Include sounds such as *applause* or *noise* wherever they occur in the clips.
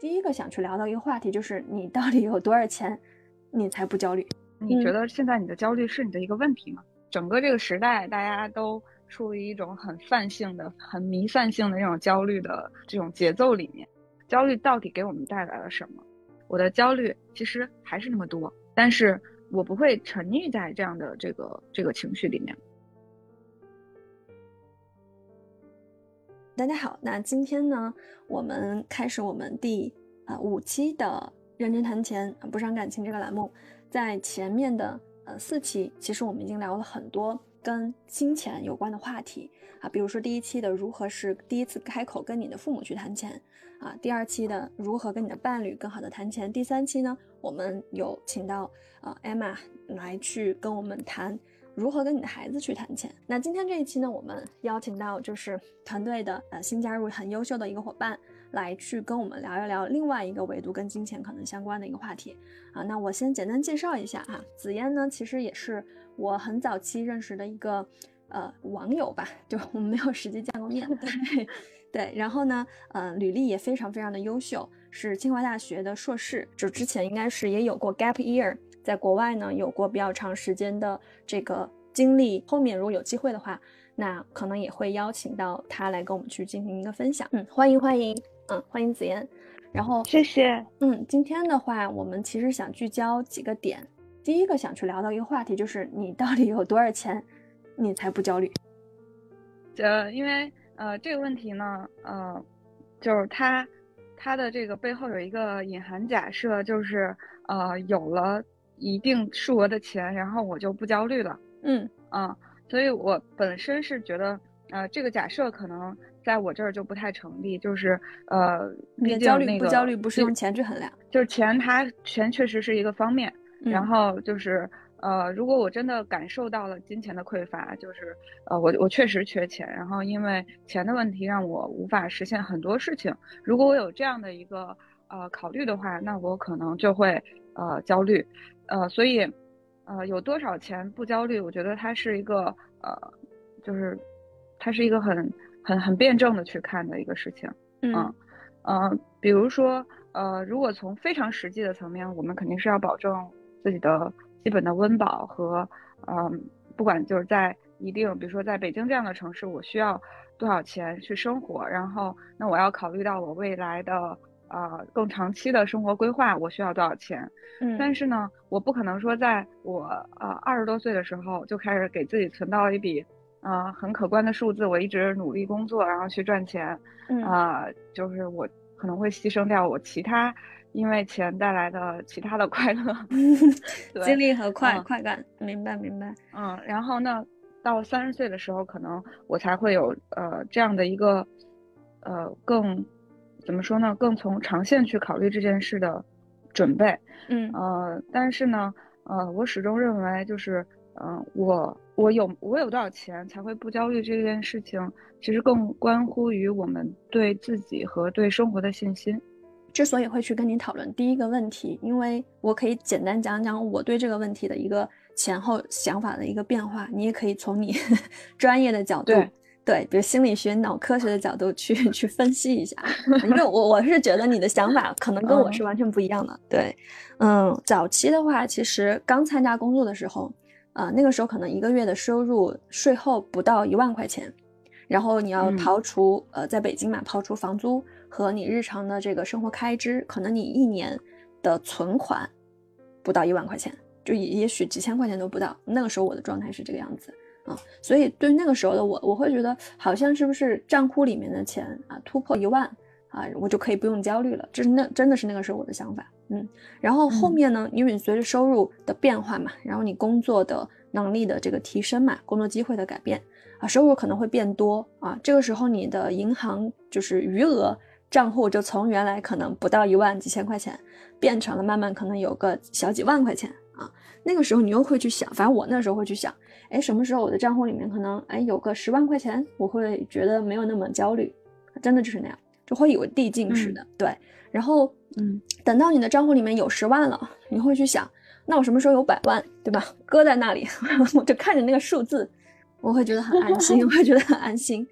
第一个想去聊到一个话题就是你到底有多少钱，你才不焦虑？你觉得现在你的焦虑是你的一个问题吗？整个这个时代，大家都处于一种很泛性的、很弥散性的那种焦虑的这种节奏里面。焦虑到底给我们带来了什么？我的焦虑其实还是那么多，但是我不会沉溺在这样的这个这个情绪里面。大家好，那今天呢，我们开始我们第啊五期的认真谈钱不伤感情这个栏目。在前面的呃四期，其实我们已经聊了很多跟金钱有关的话题啊，比如说第一期的如何是第一次开口跟你的父母去谈钱啊，第二期的如何跟你的伴侣更好的谈钱，第三期呢，我们有请到呃 Emma 来去跟我们谈。如何跟你的孩子去谈钱？那今天这一期呢，我们邀请到就是团队的呃新加入很优秀的一个伙伴，来去跟我们聊一聊另外一个维度跟金钱可能相关的一个话题啊。那我先简单介绍一下哈，紫嫣呢其实也是我很早期认识的一个呃网友吧，就我们没有实际见过面，对 *laughs* 对。然后呢，呃，履历也非常非常的优秀，是清华大学的硕士，就之前应该是也有过 gap year。在国外呢，有过比较长时间的这个经历。后面如果有机会的话，那可能也会邀请到他来跟我们去进行一个分享。嗯，欢迎欢迎，嗯，欢迎紫嫣。然后谢谢。嗯，今天的话，我们其实想聚焦几个点。第一个想去聊到一个话题，就是你到底有多少钱，你才不焦虑？呃，因为呃这个问题呢，呃，就是它它的这个背后有一个隐含假设，就是呃有了。一定数额的钱，然后我就不焦虑了。嗯啊，所以我本身是觉得，呃，这个假设可能在我这儿就不太成立。就是呃，别焦虑不焦虑不是用钱去衡量，就是钱它钱确实是一个方面。然后就是呃，如果我真的感受到了金钱的匮乏，就是呃，我我确实缺钱，然后因为钱的问题让我无法实现很多事情。如果我有这样的一个呃考虑的话，那我可能就会呃焦虑。呃，所以，呃，有多少钱不焦虑？我觉得它是一个，呃，就是，它是一个很、很、很辩证的去看的一个事情。嗯，呃，比如说，呃，如果从非常实际的层面，我们肯定是要保证自己的基本的温饱和，嗯，不管就是在一定，比如说在北京这样的城市，我需要多少钱去生活，然后，那我要考虑到我未来的。呃，更长期的生活规划，我需要多少钱？嗯，但是呢，我不可能说在我呃二十多岁的时候就开始给自己存到一笔，呃很可观的数字，我一直努力工作，然后去赚钱。嗯啊，就是我可能会牺牲掉我其他因为钱带来的其他的快乐 *laughs* *laughs* 经历和快快感。明白明白。嗯，然后呢，到三十岁的时候，可能我才会有呃这样的一个呃更。怎么说呢？更从长线去考虑这件事的准备，嗯呃，但是呢，呃，我始终认为，就是，嗯，我我有我有多少钱才会不焦虑这件事情，其实更关乎于我们对自己和对生活的信心。之所以会去跟您讨论第一个问题，因为我可以简单讲讲我对这个问题的一个前后想法的一个变化，你也可以从你 *laughs* 专业的角度。对，比如心理学、脑科学的角度去 *laughs* 去分析一下，因为我我是觉得你的想法可能跟我是完全不一样的。对，嗯，早期的话，其实刚参加工作的时候，啊，那个时候可能一个月的收入税后不到一万块钱，然后你要刨除呃，在北京嘛，刨除房租和你日常的这个生活开支，可能你一年的存款不到一万块钱，就也也许几千块钱都不到。那个时候我的状态是这个样子。啊，所以对那个时候的我，我会觉得好像是不是账户里面的钱啊突破一万啊，我就可以不用焦虑了。这是那真的是那个时候我的想法，嗯。然后后面呢，因为你随着收入的变化嘛，然后你工作的能力的这个提升嘛，工作机会的改变啊，收入可能会变多啊。这个时候你的银行就是余额账户就从原来可能不到一万几千块钱，变成了慢慢可能有个小几万块钱啊。那个时候你又会去想，反正我那时候会去想。哎，什么时候我的账户里面可能哎有个十万块钱，我会觉得没有那么焦虑，真的就是那样，就会有递进式的对。然后嗯，等到你的账户里面有十万了，你会去想，那我什么时候有百万，对吧？搁在那里，*laughs* 我就看着那个数字，我会觉得很安心，*laughs* 我会觉得很安心。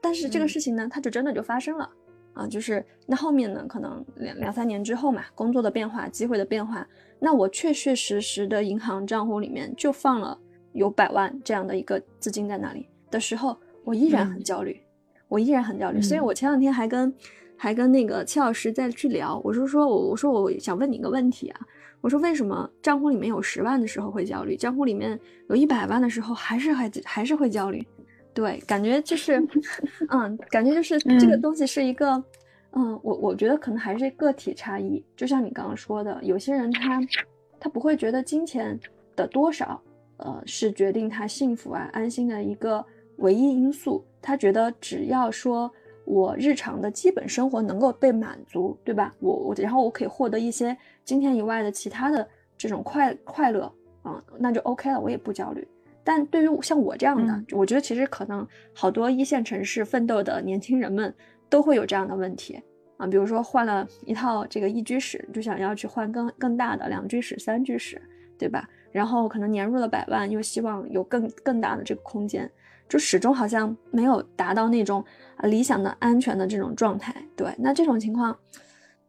但是这个事情呢，它就真的就发生了啊，就是那后面呢，可能两两三年之后嘛，工作的变化、机会的变化，那我确确实实的银行账户里面就放了有百万这样的一个资金在那里的时候，我依然很焦虑，我依然很焦虑。所以我前两天还跟还跟那个戚老师在去聊，我是说我我说我想问你一个问题啊，我说为什么账户里面有十万的时候会焦虑，账户里面有一百万的时候还是还还是会焦虑？对，感觉就是，*laughs* 嗯，感觉就是这个东西是一个，嗯，我我觉得可能还是个体差异。就像你刚刚说的，有些人他他不会觉得金钱的多少，呃，是决定他幸福啊、安心的一个唯一因素。他觉得只要说我日常的基本生活能够被满足，对吧？我我然后我可以获得一些金钱以外的其他的这种快快乐啊，那就 OK 了，我也不焦虑。但对于像我这样的，我觉得其实可能好多一线城市奋斗的年轻人们都会有这样的问题啊，比如说换了一套这个一居室，就想要去换更更大的两居室、三居室，对吧？然后可能年入了百万，又希望有更更大的这个空间，就始终好像没有达到那种啊理想的安全的这种状态。对，那这种情况，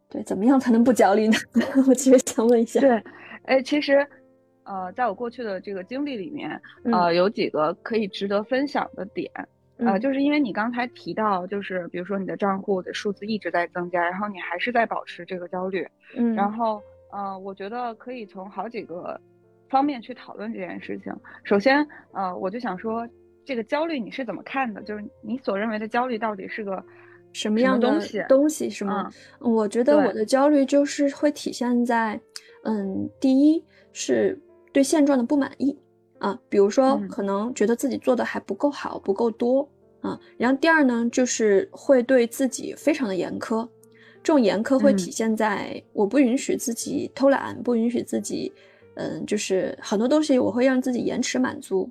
对，怎么样才能不焦虑呢？*laughs* 我其实想问一下。对，哎，其实。呃，在我过去的这个经历里面，呃，有几个可以值得分享的点，呃，就是因为你刚才提到，就是比如说你的账户的数字一直在增加，然后你还是在保持这个焦虑，嗯，然后，呃，我觉得可以从好几个方面去讨论这件事情。首先，呃，我就想说，这个焦虑你是怎么看的？就是你所认为的焦虑到底是个什么样的东西？东西是吗？我觉得我的焦虑就是会体现在，嗯，第一是。对现状的不满意啊，比如说可能觉得自己做的还不够好，不够多啊。然后第二呢，就是会对自己非常的严苛，这种严苛会体现在我不允许自己偷懒，不允许自己，嗯，就是很多东西我会让自己延迟满足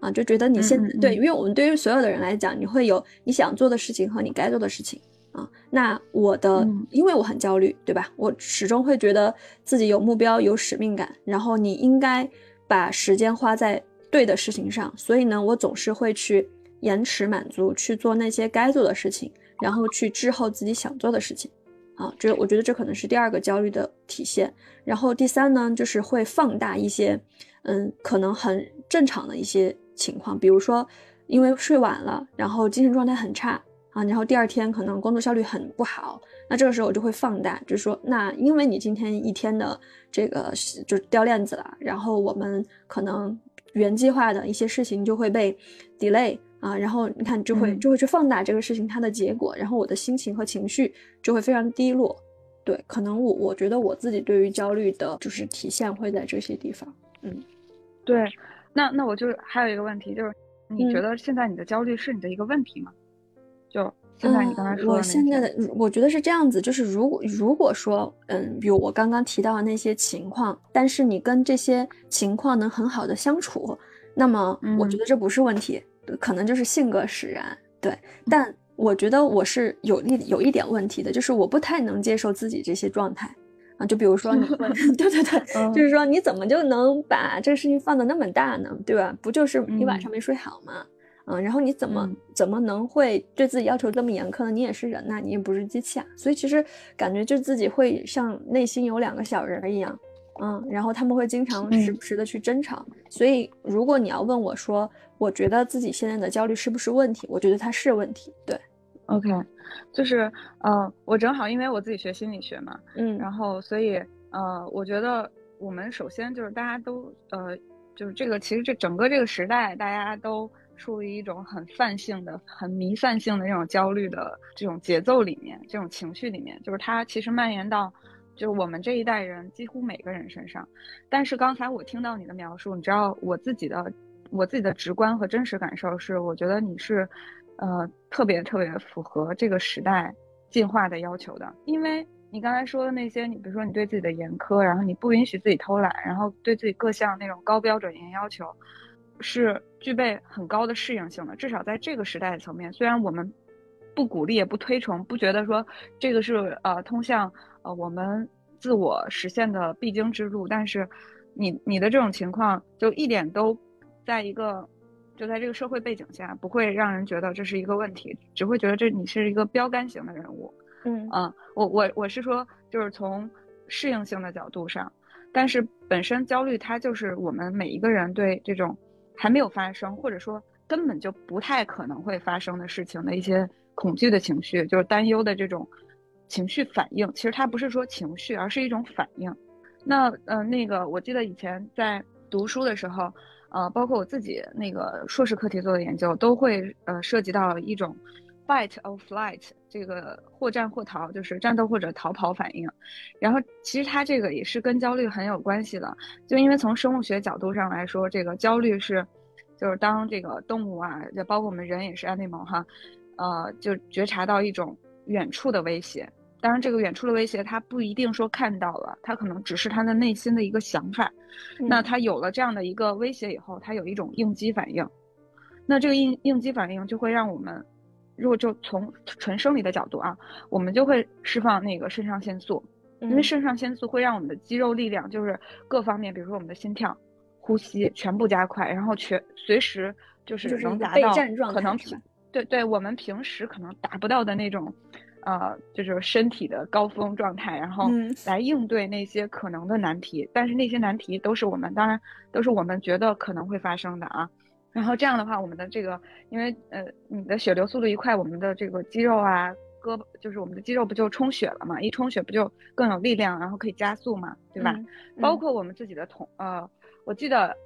啊，就觉得你现对，因为我们对于所有的人来讲，你会有你想做的事情和你该做的事情。啊，那我的，因为我很焦虑，对吧？我始终会觉得自己有目标、有使命感，然后你应该把时间花在对的事情上，所以呢，我总是会去延迟满足，去做那些该做的事情，然后去滞后自己想做的事情。啊，这我觉得这可能是第二个焦虑的体现。然后第三呢，就是会放大一些，嗯，可能很正常的一些情况，比如说因为睡晚了，然后精神状态很差。啊，然后第二天可能工作效率很不好，那这个时候我就会放大，就是说，那因为你今天一天的这个就掉链子了，然后我们可能原计划的一些事情就会被 delay 啊，然后你看就会就会去放大这个事情它的结果，然后我的心情和情绪就会非常低落。对，可能我我觉得我自己对于焦虑的就是体现会在这些地方。嗯，对，那那我就还有一个问题，就是你觉得现在你的焦虑是你的一个问题吗？就现在你刚才说，我现在的我觉得是这样子，就是如果如果说，嗯，比如我刚刚提到的那些情况，但是你跟这些情况能很好的相处，那么我觉得这不是问题，可能就是性格使然。对，但我觉得我是有一有一点问题的，就是我不太能接受自己这些状态啊。就比如说，*laughs* 你对对对，就是说你怎么就能把这个事情放的那么大呢？对吧？不就是一晚上没睡好吗？嗯，然后你怎么怎么能会对自己要求这么严苛呢？你也是人呐，你也不是机器啊。所以其实感觉就自己会像内心有两个小人一样，嗯，然后他们会经常时不时的去争吵。所以如果你要问我说，我觉得自己现在的焦虑是不是问题？我觉得它是问题。对，OK，就是呃，我正好因为我自己学心理学嘛，嗯，然后所以呃，我觉得我们首先就是大家都呃，就是这个其实这整个这个时代大家都。处于一种很泛性的、很弥散性的这种焦虑的这种节奏里面，这种情绪里面，就是它其实蔓延到，就是我们这一代人几乎每个人身上。但是刚才我听到你的描述，你知道我自己的我自己的直观和真实感受是，我觉得你是，呃，特别特别符合这个时代进化的要求的。因为你刚才说的那些，你比如说你对自己的严苛，然后你不允许自己偷懒，然后对自己各项那种高标准严要求。是具备很高的适应性的，至少在这个时代的层面，虽然我们不鼓励也不推崇，不觉得说这个是呃通向呃我们自我实现的必经之路，但是你你的这种情况就一点都在一个就在这个社会背景下不会让人觉得这是一个问题，只会觉得这你是一个标杆型的人物嗯。嗯，我我我是说，就是从适应性的角度上，但是本身焦虑它就是我们每一个人对这种还没有发生，或者说根本就不太可能会发生的事情的一些恐惧的情绪，就是担忧的这种情绪反应。其实它不是说情绪，而是一种反应。那呃，那个我记得以前在读书的时候，呃，包括我自己那个硕士课题做的研究，都会呃涉及到一种 fight or flight 这个或战或逃，就是战斗或者逃跑反应。然后其实它这个也是跟焦虑很有关系的，就因为从生物学角度上来说，这个焦虑是，就是当这个动物啊，就包括我们人也是 animal 哈，呃，就觉察到一种远处的威胁。当然，这个远处的威胁，他不一定说看到了，他可能只是他的内心的一个想法。那他有了这样的一个威胁以后，他有一种应激反应。那这个应应激反应就会让我们，如果就从纯生理的角度啊，我们就会释放那个肾上腺素，因为肾上腺素会让我们的肌肉力量，就是各方面，比如说我们的心跳、呼吸全部加快，然后全随时就是能达到可能对对，我们平时可能达不到的那种。呃，就是身体的高峰状态，然后来应对那些可能的难题。但是那些难题都是我们，当然都是我们觉得可能会发生的啊。然后这样的话，我们的这个，因为呃，你的血流速度一快，我们的这个肌肉啊，胳膊就是我们的肌肉不就充血了嘛？一充血不就更有力量，然后可以加速嘛，对吧？包括我们自己的瞳，呃，我记得，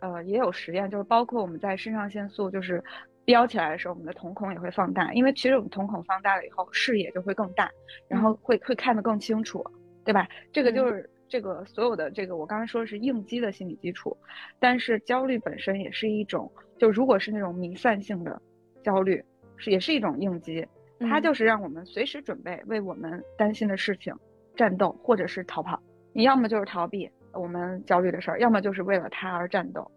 呃，也有实验，就是包括我们在肾上腺素就是。飙起来的时候，我们的瞳孔也会放大，因为其实我们瞳孔放大了以后，视野就会更大，然后会会看得更清楚，对吧？这个就是这个所有的这个我刚才说的是应激的心理基础，但是焦虑本身也是一种，就如果是那种弥散性的焦虑，是也是一种应激，它就是让我们随时准备为我们担心的事情战斗或者是逃跑，你要么就是逃避我们焦虑的事儿，要么就是为了他而战斗。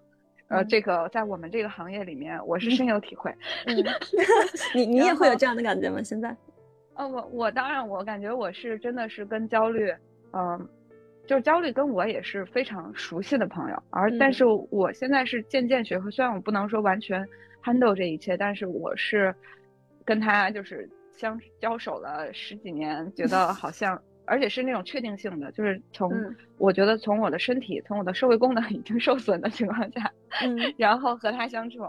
呃，这个在我们这个行业里面，我是深有体会。*laughs* 你你也会有这样的感觉吗？现在？*laughs* 呃，我我当然，我感觉我是真的是跟焦虑，嗯，就是焦虑跟我也是非常熟悉的朋友。而但是我现在是渐渐学会，虽然我不能说完全 handle 这一切，但是我是跟他就是相交手了十几年，觉得好像。而且是那种确定性的，就是从我觉得从我的身体，从我的社会功能 *laughs* 已经受损的情况下，嗯，然后和他相处，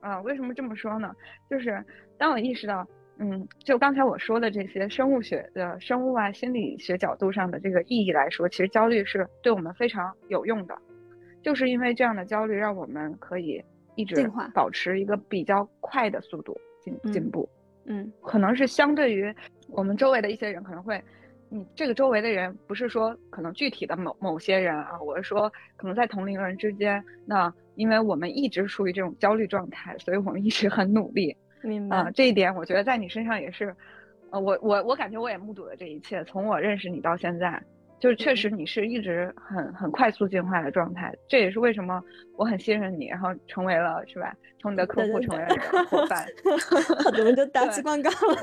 啊，为什么这么说呢？就是当我意识到，嗯，就刚才我说的这些生物学的生物啊心理学角度上的这个意义来说，其实焦虑是对我们非常有用的，就是因为这样的焦虑让我们可以一直保持一个比较快的速度进进步，嗯，可能是相对于我们周围的一些人可能会。你这个周围的人不是说可能具体的某某些人啊，我是说可能在同龄人之间，那因为我们一直处于这种焦虑状态，所以我们一直很努力。*laughs* 明白。这一点我觉得在你身上也是，呃，我我我感觉我也目睹了这一切，从我认识你到现在。就是确实你是一直很很快速进化的状态，这也是为什么我很信任你，然后成为了是吧？从你的客户成为了你的伙伴，*laughs* 怎么就打起广告了。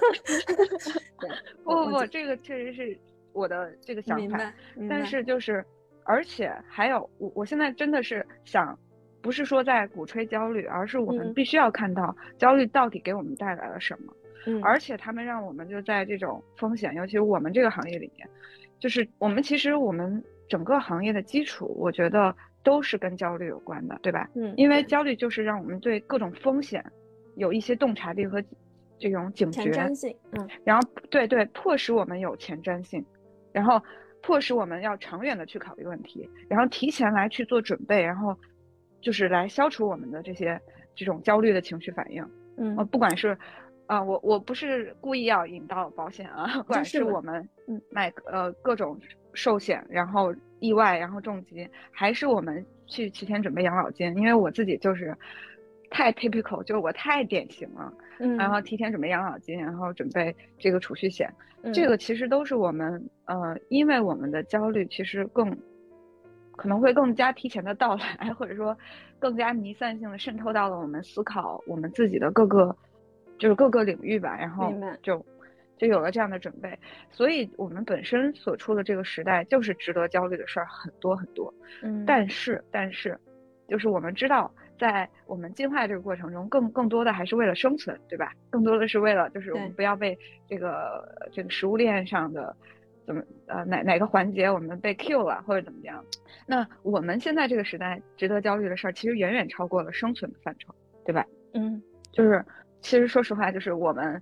*laughs* 不不不，这个确实是我的这个想法，但是就是，而且还有我我现在真的是想，不是说在鼓吹焦虑，而是我们必须要看到焦虑到底给我们带来了什么，而且他们让我们就在这种风险，尤其是我们这个行业里面。就是我们其实我们整个行业的基础，我觉得都是跟焦虑有关的，对吧？嗯，因为焦虑就是让我们对各种风险有一些洞察力和这种警觉，前瞻性。嗯，然后对对，迫使我们有前瞻性，然后迫使我们要长远的去考虑问题，然后提前来去做准备，然后就是来消除我们的这些这种焦虑的情绪反应。嗯，不管是。啊，我我不是故意要引到保险啊，不管是我。们买呃各种寿险，然后意外，然后重疾，还是我们去提前准备养老金，因为我自己就是太 typical，就是我太典型了，嗯，然后。提前准备养老金，然后准备这个储蓄险，这个其实都是我们呃，因为我们的焦虑其实更可能会更加提前的到来，或者说更加弥散性的渗透到了我们思考我们自己的各个。就是各个领域吧，然后就就有了这样的准备，所以我们本身所处的这个时代就是值得焦虑的事儿很多很多。嗯，但是但是，就是我们知道在我们进化这个过程中，更更多的还是为了生存，对吧？更多的是为了就是我们不要被这个这个食物链上的怎么呃哪哪个环节我们被 kill 了或者怎么样。那我们现在这个时代值得焦虑的事儿，其实远远超过了生存的范畴，对吧？嗯，就是其实说实话，就是我们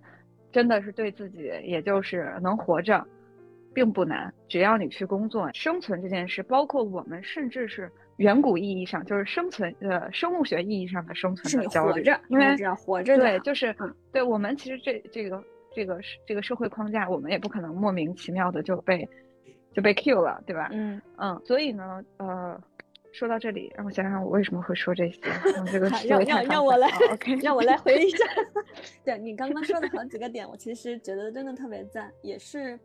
真的是对自己，也就是能活着。并不难，只要你去工作，生存这件事，包括我们甚至是远古意义上，就是生存，呃，生物学意义上的生存的焦虑，因为只要活着，对，就是，对我们其实这这个这个这个社会框架，我们也不可能莫名其妙的就被就被 kill 了，对吧？嗯嗯，所以呢，呃，说到这里，让我想想我为什么会说这些，这个让让让我来，OK，*laughs* 让我来回忆一下。*laughs* 对你刚刚说的好几个点，我其实觉得真的特别赞，也是。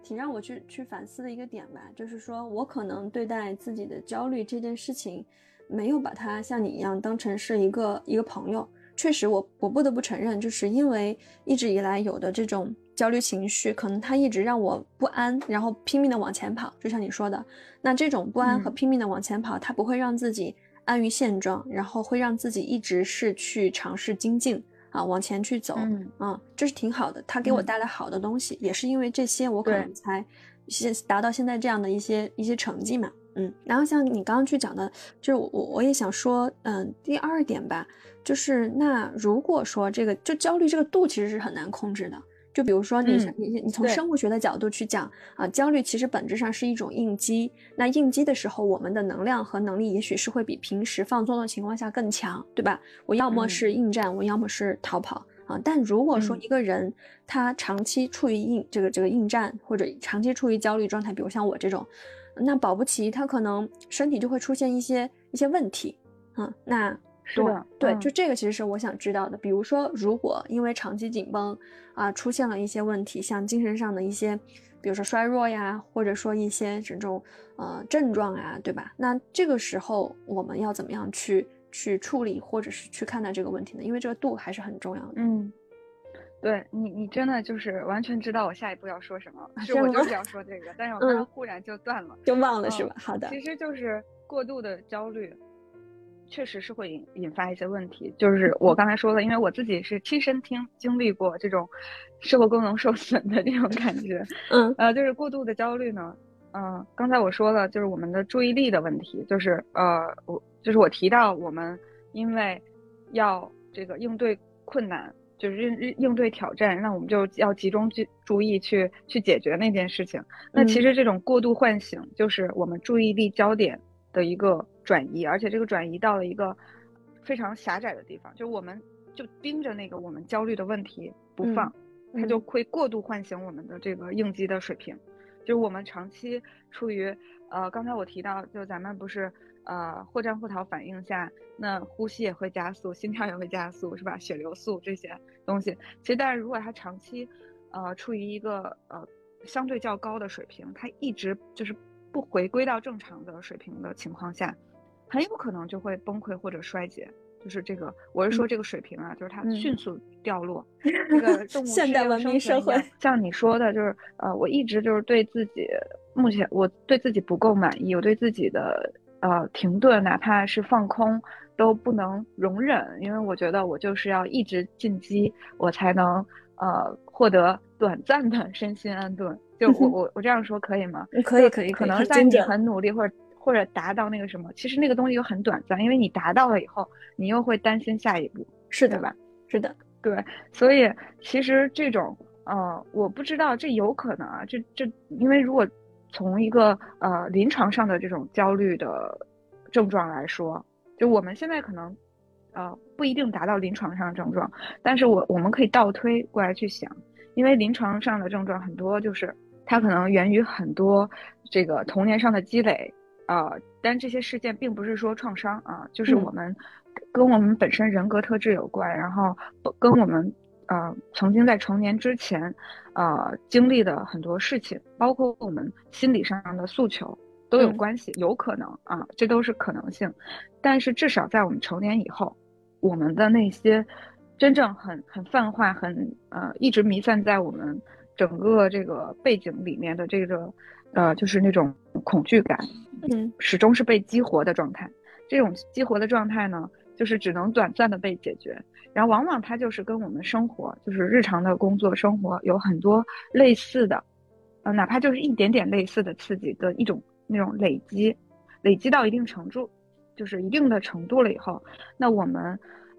挺让我去去反思的一个点吧，就是说我可能对待自己的焦虑这件事情，没有把它像你一样当成是一个一个朋友。确实，我我不得不承认，就是因为一直以来有的这种焦虑情绪，可能它一直让我不安，然后拼命的往前跑。就像你说的，那这种不安和拼命的往前跑，它不会让自己安于现状，然后会让自己一直是去尝试精进。啊，往前去走，嗯，这是挺好的。他给我带来好的东西，也是因为这些，我可能才现达到现在这样的一些一些成绩嘛，嗯。然后像你刚刚去讲的，就是我我也想说，嗯，第二点吧，就是那如果说这个就焦虑这个度其实是很难控制的。就比如说你你你从生物学的角度去讲啊，焦虑其实本质上是一种应激。那应激的时候，我们的能量和能力也许是会比平时放松的情况下更强，对吧？我要么是应战，我要么是逃跑啊。但如果说一个人他长期处于应这个这个应战，或者长期处于焦虑状态，比如像我这种，那保不齐他可能身体就会出现一些一些问题啊。那是的，对，就这个其实是我想知道的。比如说，如果因为长期紧绷啊，出现了一些问题，像精神上的一些，比如说衰弱呀，或者说一些这种呃症状啊，对吧？那这个时候我们要怎么样去去处理，或者是去看待这个问题呢？因为这个度还是很重要的。嗯，对你，你真的就是完全知道我下一步要说什么，是我就是要说这个，但是我 *laughs* 刚刚忽然就断了，就忘了是吧？好的，其实就是过度的焦虑。确实是会引引发一些问题，就是我刚才说的，因为我自己是亲身听经历过这种社会功能受损的这种感觉，*laughs* 嗯，呃，就是过度的焦虑呢，嗯，刚才我说了，就是我们的注意力的问题，就是呃，我就是我提到我们因为要这个应对困难，就是应应对挑战，那我们就要集中注注意去去解决那件事情。那其实这种过度唤醒，就是我们注意力焦点的一个。转移，而且这个转移到了一个非常狭窄的地方，就我们就盯着那个我们焦虑的问题不放，它就会过度唤醒我们的这个应激的水平。就是我们长期处于呃，刚才我提到，就咱们不是呃或战或逃反应下，那呼吸也会加速，心跳也会加速，是吧？血流速这些东西，其实但是如果它长期呃处于一个呃相对较高的水平，它一直就是不回归到正常的水平的情况下。很有可能就会崩溃或者衰竭，就是这个，我是说这个水平啊，就是它迅速掉落。*laughs* 这个动物现代文明社会，像你说的，就是呃，我一直就是对自己，目前我对自己不够满意，我对自己的呃停顿，哪怕是放空都不能容忍，因为我觉得我就是要一直进击，我才能呃获得短暂的身心安顿。就我我我这样说可以吗？可以可以，可能在你很努力或者。或者达到那个什么，其实那个东西又很短暂，因为你达到了以后，你又会担心下一步，是的吧？是的，对，所以其实这种，呃，我不知道这有可能啊，这这，因为如果从一个呃临床上的这种焦虑的症状来说，就我们现在可能，呃，不一定达到临床上的症状，但是我我们可以倒推过来去想，因为临床上的症状很多就是它可能源于很多这个童年上的积累。啊，但这些事件并不是说创伤啊，就是我们跟我们本身人格特质有关，然后跟我们呃曾经在成年之前呃经历的很多事情，包括我们心理上的诉求都有关系，有可能啊，这都是可能性。但是至少在我们成年以后，我们的那些真正很很泛化、很呃一直弥散在我们整个这个背景里面的这个呃就是那种恐惧感。嗯，始终是被激活的状态。这种激活的状态呢，就是只能短暂的被解决。然后往往它就是跟我们生活，就是日常的工作生活有很多类似的，呃，哪怕就是一点点类似的刺激的一种那种累积，累积到一定程度，就是一定的程度了以后，那我们，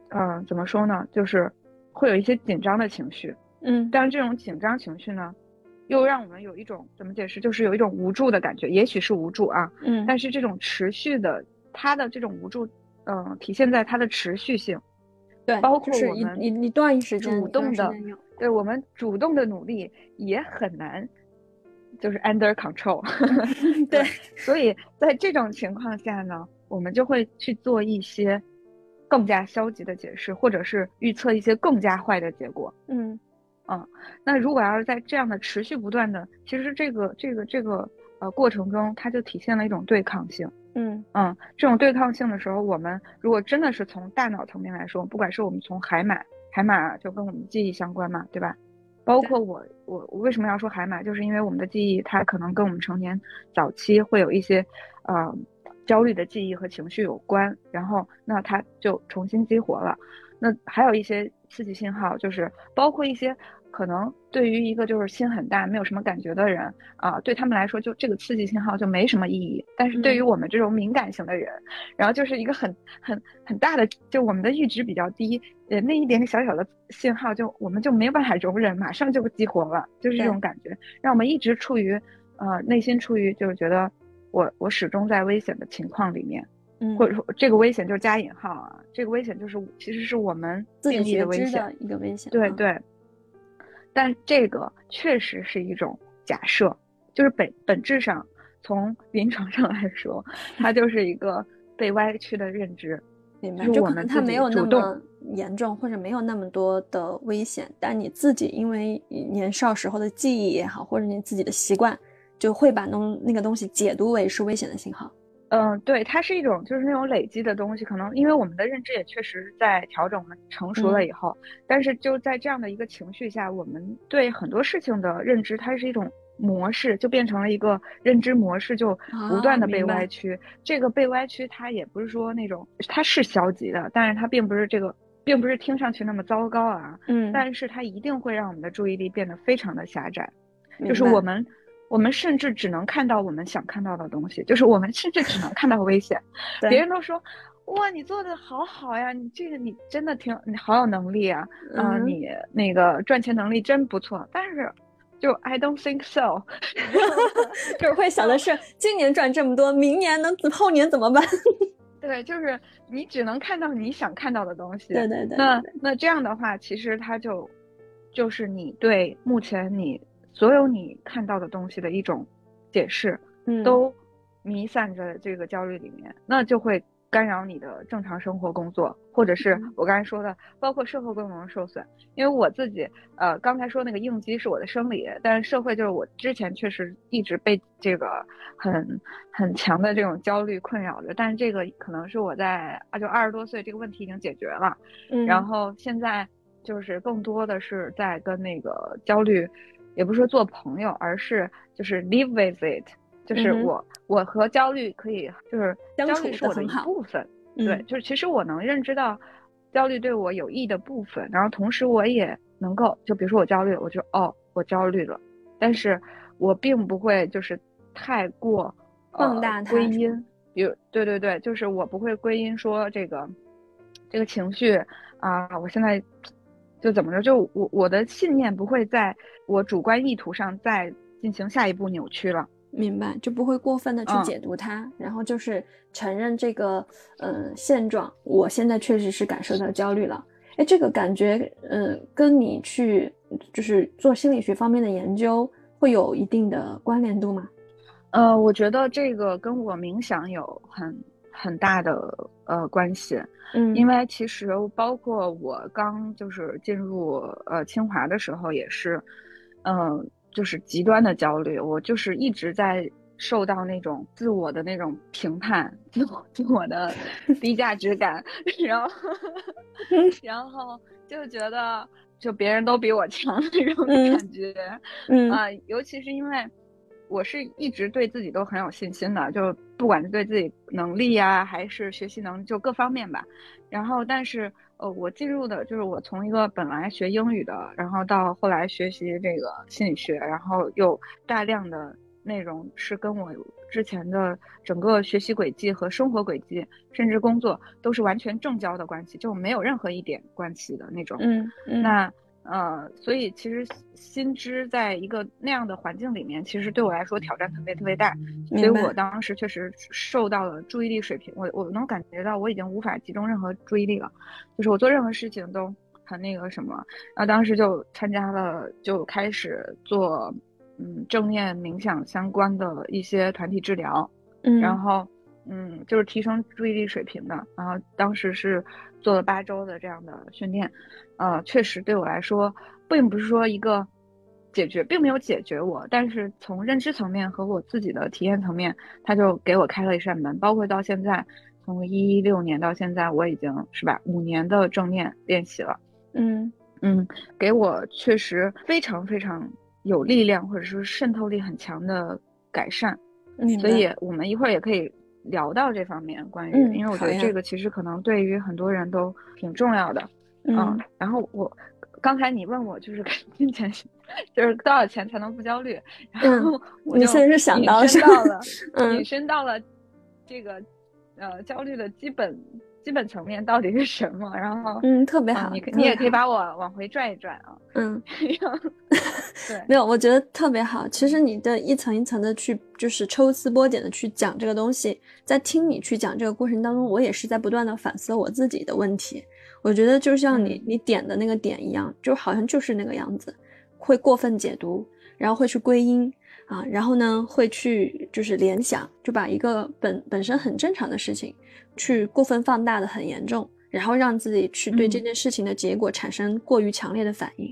呃，怎么说呢？就是会有一些紧张的情绪，嗯，但是这种紧张情绪呢，又让我们有一种怎么解释？就是有一种无助的感觉，也许是无助啊，嗯，但是这种持续的，它的这种无助，嗯，体现在它的持续性。对，包括我们一一段时间主动的，对我们主动的努力也很难，就是 under control。*laughs* 对，所以在这种情况下呢，我们就会去做一些更加消极的解释，或者是预测一些更加坏的结果。嗯嗯，那如果要是在这样的持续不断的，其实这个这个这个呃过程中，它就体现了一种对抗性。嗯嗯，这种对抗性的时候，我们如果真的是从大脑层面来说，不管是我们从海马，海马就跟我们记忆相关嘛，对吧？包括我，我我为什么要说海马，就是因为我们的记忆它可能跟我们成年早期会有一些，呃，焦虑的记忆和情绪有关，然后那它就重新激活了。那还有一些刺激信号，就是包括一些。可能对于一个就是心很大、没有什么感觉的人啊，对他们来说，就这个刺激信号就没什么意义。但是对于我们这种敏感型的人，然后就是一个很很很大的，就我们的阈值比较低，呃，那一点点小小的信号，就我们就没有办法容忍，马上就激活了，就是这种感觉，让我们一直处于呃内心处于就是觉得我我始终在危险的情况里面，嗯，或者说这个危险就是加引号啊，这个危险就是其实是我们定义的危险，一个危险，对对。但这个确实是一种假设，就是本本质上从临床上来说，它就是一个被歪曲的认知。明白，就可能它没有那么严重，或者没有那么多的危险，但你自己因为年少时候的记忆也好，或者你自己的习惯，就会把那那个东西解读为是危险的信号。嗯，对，它是一种就是那种累积的东西，可能因为我们的认知也确实在调整，我们成熟了以后，但是就在这样的一个情绪下，我们对很多事情的认知，它是一种模式，就变成了一个认知模式，就不断的被歪曲。这个被歪曲，它也不是说那种它是消极的，但是它并不是这个，并不是听上去那么糟糕啊。嗯，但是它一定会让我们的注意力变得非常的狭窄，就是我们。我们甚至只能看到我们想看到的东西，就是我们甚至只能看到危险。*laughs* 别人都说，哇，你做的好好呀，你这个你真的挺，你好有能力啊，啊，你那个赚钱能力真不错。但是，就 I don't think so，*laughs* 就是会想的是，*laughs* 今年赚这么多，明年能后年怎么办？对，就是你只能看到你想看到的东西。对对对。那那这样的话，其实它就，就是你对目前你。所有你看到的东西的一种解释，嗯，都弥散着这个焦虑里面，那就会干扰你的正常生活、工作，或者是我刚才说的，包括社会功能受损。因为我自己，呃，刚才说那个应激是我的生理，但是社会就是我之前确实一直被这个很很强的这种焦虑困扰着，但是这个可能是我在啊，就二十多岁这个问题已经解决了，嗯，然后现在就是更多的是在跟那个焦虑。也不是说做朋友，而是就是 live with it，就是我我和焦虑可以就是焦虑是我的一部分，对，就是其实我能认知到焦虑对我有益的部分，然后同时我也能够就比如说我焦虑，我就哦我焦虑了，但是我并不会就是太过放大归因，比如对对对，就是我不会归因说这个这个情绪啊，我现在。就怎么着？就我我的信念不会在我主观意图上再进行下一步扭曲了。明白，就不会过分的去解读它，然后就是承认这个嗯现状。我现在确实是感受到焦虑了。哎，这个感觉嗯，跟你去就是做心理学方面的研究会有一定的关联度吗？呃，我觉得这个跟我冥想有很很大的呃关系。嗯，因为其实包括我刚就是进入呃清华的时候也是，嗯，就是极端的焦虑，我就是一直在受到那种自我的那种评判，自我自我的 *laughs* 低价值感，然后 *laughs* 然后就觉得就别人都比我强那种感觉，嗯啊，尤其是因为。我是一直对自己都很有信心的，就不管是对自己能力呀，还是学习能力，就各方面吧。然后，但是呃，我进入的就是我从一个本来学英语的，然后到后来学习这个心理学，然后又大量的内容是跟我之前的整个学习轨迹和生活轨迹，甚至工作都是完全正交的关系，就没有任何一点关系的那种。嗯嗯。那。呃，所以其实心知在一个那样的环境里面，其实对我来说挑战特别特别大，所以我当时确实受到了注意力水平，我我能感觉到我已经无法集中任何注意力了，就是我做任何事情都很那个什么，然后当时就参加了，就开始做嗯正念冥想相关的一些团体治疗，嗯，然后嗯就是提升注意力水平的，然后当时是做了八周的这样的训练。呃，确实对我来说，并不是说一个解决，并没有解决我，但是从认知层面和我自己的体验层面，他就给我开了一扇门。包括到现在，从一六年到现在，我已经是吧五年的正念练习了。嗯嗯，给我确实非常非常有力量，或者说渗透力很强的改善。所以我们一会儿也可以聊到这方面关于，因为我觉得这个其实可能对于很多人都挺重要的。嗯，然后我刚才你问我就是金钱，就是多少钱才能不焦虑？然后我就是想到了，引申到了这个呃焦虑的基本基本层面到底是什么？然后嗯，特别好，你你也可以把我往回拽一拽啊。嗯，*laughs* *laughs* 对，没有，我觉得特别好。其实你的一层一层的去，就是抽丝剥茧的去讲这个东西，在听你去讲这个过程当中，我也是在不断的反思我自己的问题。我觉得就像你你点的那个点一样，就好像就是那个样子，会过分解读，然后会去归因啊，然后呢会去就是联想，就把一个本本身很正常的事情，去过分放大的很严重，然后让自己去对这件事情的结果产生过于强烈的反应。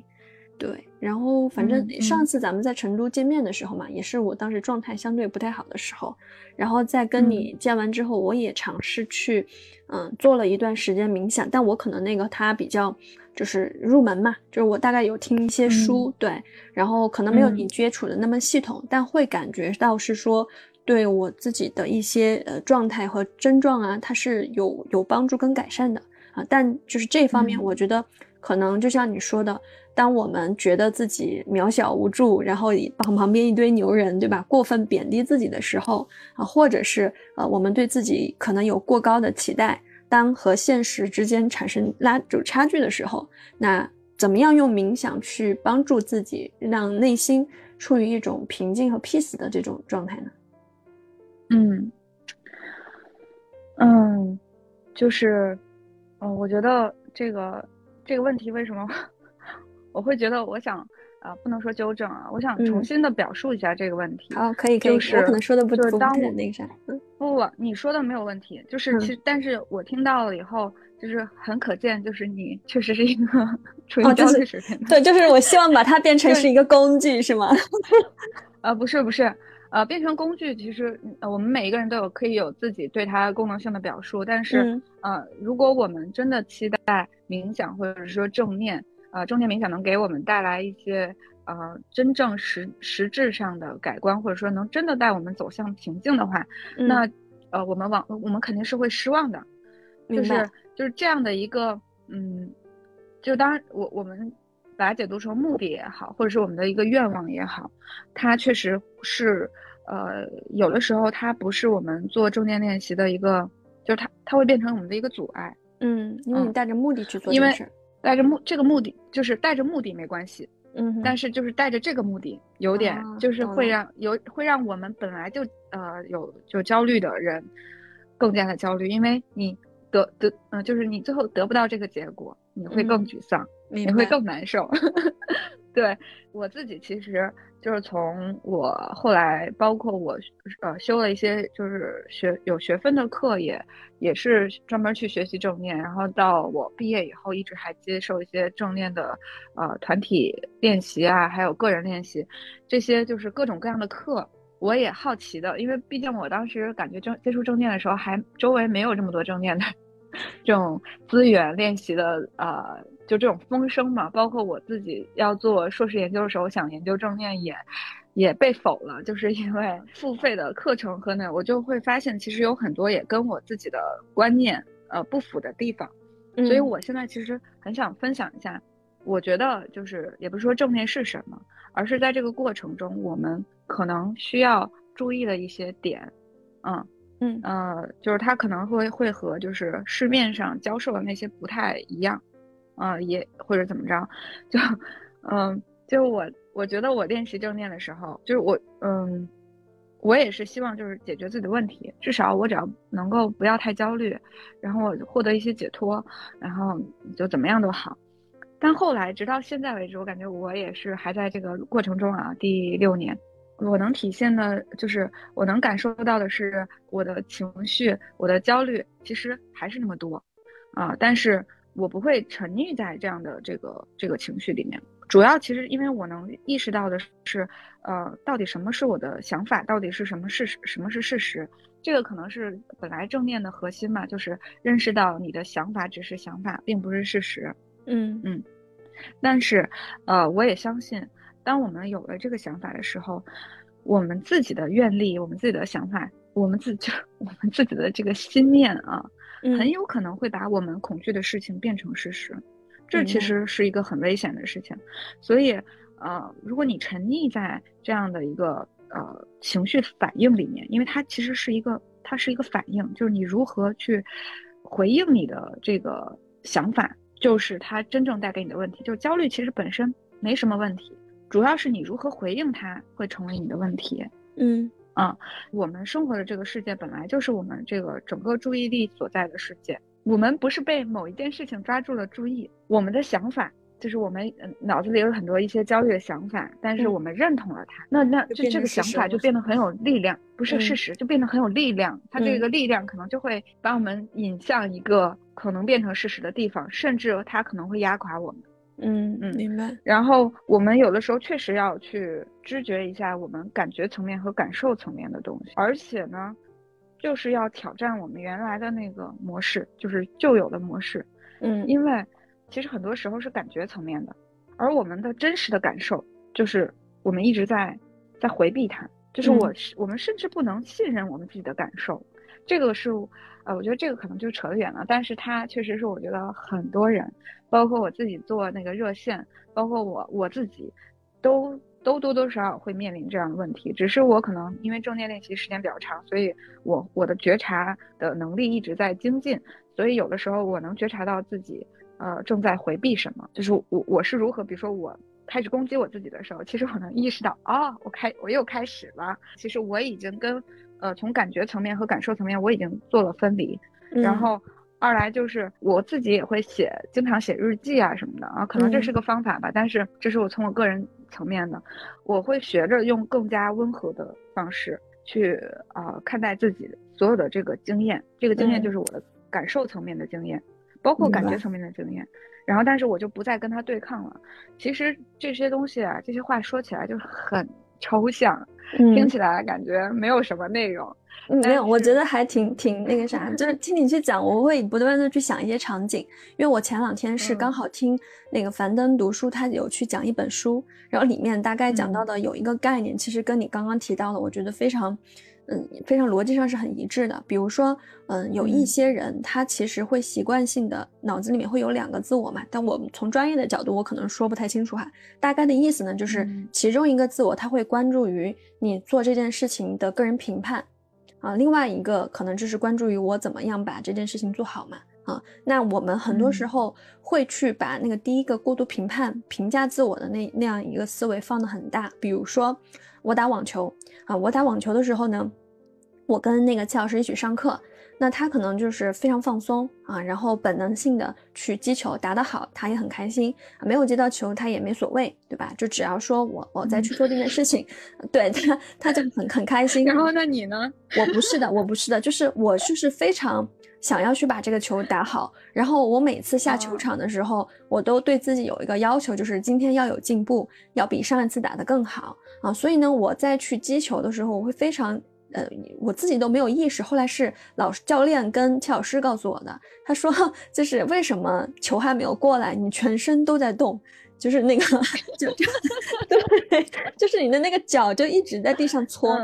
对，然后反正上次咱们在成都见面的时候嘛，也是我当时状态相对不太好的时候，然后在跟你见完之后，我也尝试去，嗯，做了一段时间冥想，但我可能那个它比较就是入门嘛，就是我大概有听一些书，对，然后可能没有你接触的那么系统，但会感觉到是说对我自己的一些呃状态和症状啊，它是有有帮助跟改善的。啊，但就是这方面，我觉得可能就像你说的。当我们觉得自己渺小无助，然后旁旁边一堆牛人，对吧？过分贬低自己的时候啊，或者是呃，我们对自己可能有过高的期待，当和现实之间产生拉就差距的时候，那怎么样用冥想去帮助自己，让内心处于一种平静和 peace 的这种状态呢？嗯嗯，就是，嗯，我觉得这个这个问题为什么？*laughs* 我会觉得，我想，啊，不能说纠正啊，我想重新的表述一下这个问题。好，可以，可以。就是我可能说的不就是当我那个啥，不不，你说的没有问题。就是其实，但是我听到了以后，就是很可见，就是你确实是一个处于焦虑水平。对，就是我希望把它变成是一个工具，是吗？啊，*laughs* 不是不是，呃，变成工具，其实我们每一个人都有可以有自己对它功能性的表述。但是，呃，如果我们真的期待冥想或者说正念。呃，正念冥想能给我们带来一些呃真正实实质上的改观，或者说能真的带我们走向平静的话，那呃，我们往我们肯定是会失望的，就是就是这样的一个嗯，就当然我我们把它解读成目的也好，或者是我们的一个愿望也好，它确实是呃有的时候它不是我们做正念练习的一个，就是它它会变成我们的一个阻碍，嗯，因为你带着目的去做这件事。带着目这个目的就是带着目的没关系，嗯，但是就是带着这个目的有点就是会让有会让我们本来就呃有就焦虑的人更加的焦虑，因为你得得嗯就是你最后得不到这个结果，你会更沮丧，你会更难受。*laughs* 对我自己其实。就是从我后来，包括我，呃，修了一些就是学有学分的课，也也是专门去学习正念，然后到我毕业以后，一直还接受一些正念的，呃，团体练习啊，还有个人练习，这些就是各种各样的课，我也好奇的，因为毕竟我当时感觉正接触正念的时候，还周围没有这么多正念的 *laughs* 这种资源练习的，呃。就这种风声嘛，包括我自己要做硕士研究的时候，想研究正念也，也被否了，就是因为付费的课程和那，我就会发现其实有很多也跟我自己的观念呃不符的地方，所以我现在其实很想分享一下，我觉得就是也不是说正念是什么，而是在这个过程中我们可能需要注意的一些点，嗯嗯呃，就是它可能会会和就是市面上教授的那些不太一样，呃也或者怎么着，就嗯就我。我觉得我练习正念的时候，就是我，嗯，我也是希望就是解决自己的问题，至少我只要能够不要太焦虑，然后我获得一些解脱，然后就怎么样都好。但后来直到现在为止，我感觉我也是还在这个过程中啊，第六年，我能体现的就是我能感受到的是我的情绪，我的焦虑其实还是那么多，啊，但是我不会沉溺在这样的这个这个情绪里面。主要其实，因为我能意识到的是，呃，到底什么是我的想法，到底是什么事实，什么是事实，这个可能是本来正念的核心嘛，就是认识到你的想法只是想法，并不是事实。嗯嗯。但是，呃，我也相信，当我们有了这个想法的时候，我们自己的愿力，我们自己的想法，我们自己，*laughs* 我们自己的这个心念啊，很有可能会把我们恐惧的事情变成事实。这其实是一个很危险的事情，所以，呃，如果你沉溺在这样的一个呃情绪反应里面，因为它其实是一个，它是一个反应，就是你如何去回应你的这个想法，就是它真正带给你的问题。就是焦虑其实本身没什么问题，主要是你如何回应它会成为你的问题。嗯啊，我们生活的这个世界本来就是我们这个整个注意力所在的世界。我们不是被某一件事情抓住了注意，我们的想法就是我们脑子里有很多一些焦虑的想法，但是我们认同了它，那那就这个想法就变得很有力量，不是事实就变得很有力量，它这个力量可能就会把我们引向一个可能变成事实的地方，甚至它可能会压垮我们。嗯嗯，明白。然后我们有的时候确实要去知觉一下我们感觉层面和感受层面的东西，而且呢。就是要挑战我们原来的那个模式，就是旧有的模式，嗯，因为其实很多时候是感觉层面的，而我们的真实的感受就是我们一直在在回避它，就是我。我们甚至不能信任我们自己的感受，这个是呃，我觉得这个可能就扯得远了，但是它确实是我觉得很多人，包括我自己做那个热线，包括我我自己都。都多多少少会面临这样的问题，只是我可能因为正念练习时间比较长，所以我我的觉察的能力一直在精进，所以有的时候我能觉察到自己，呃，正在回避什么，就是我我是如何，比如说我开始攻击我自己的时候，其实我能意识到，哦，我开我又开始了，其实我已经跟，呃，从感觉层面和感受层面我已经做了分离，然后。二来就是我自己也会写，经常写日记啊什么的啊，可能这是个方法吧。但是这是我从我个人层面的，我会学着用更加温和的方式去啊看待自己所有的这个经验。这个经验就是我的感受层面的经验，包括感觉层面的经验。然后，但是我就不再跟他对抗了。其实这些东西啊，这些话说起来就很抽象，听起来感觉没有什么内容。没有，我觉得还挺挺那个啥，就是听你去讲，我会不断的去想一些场景。因为我前两天是刚好听那个樊登读书，他有去讲一本书，然后里面大概讲到的有一个概念，其实跟你刚刚提到的，我觉得非常，嗯，非常逻辑上是很一致的。比如说，嗯，有一些人他其实会习惯性的脑子里面会有两个自我嘛，但我们从专业的角度，我可能说不太清楚哈。大概的意思呢，就是其中一个自我他会关注于你做这件事情的个人评判。啊，另外一个可能就是关注于我怎么样把这件事情做好嘛。啊，那我们很多时候会去把那个第一个过度评判、评价自我的那那样一个思维放得很大。比如说，我打网球啊，我打网球的时候呢，我跟那个戚老师一起上课。那他可能就是非常放松啊，然后本能性的去击球，打得好，他也很开心；没有接到球，他也没所谓，对吧？就只要说我我再去做这件事情，*laughs* 对他他就很很开心。然后那你呢？我不是的，我不是的，就是我就是非常想要去把这个球打好。然后我每次下球场的时候，我都对自己有一个要求，就是今天要有进步，要比上一次打得更好啊。所以呢，我在去击球的时候，我会非常。呃，我自己都没有意识，后来是老师、教练跟齐老师告诉我的。他说，*laughs* 就是为什么球还没有过来，你全身都在动，就是那个 *laughs* 就就 *laughs* 对，就是你的那个脚就一直在地上搓。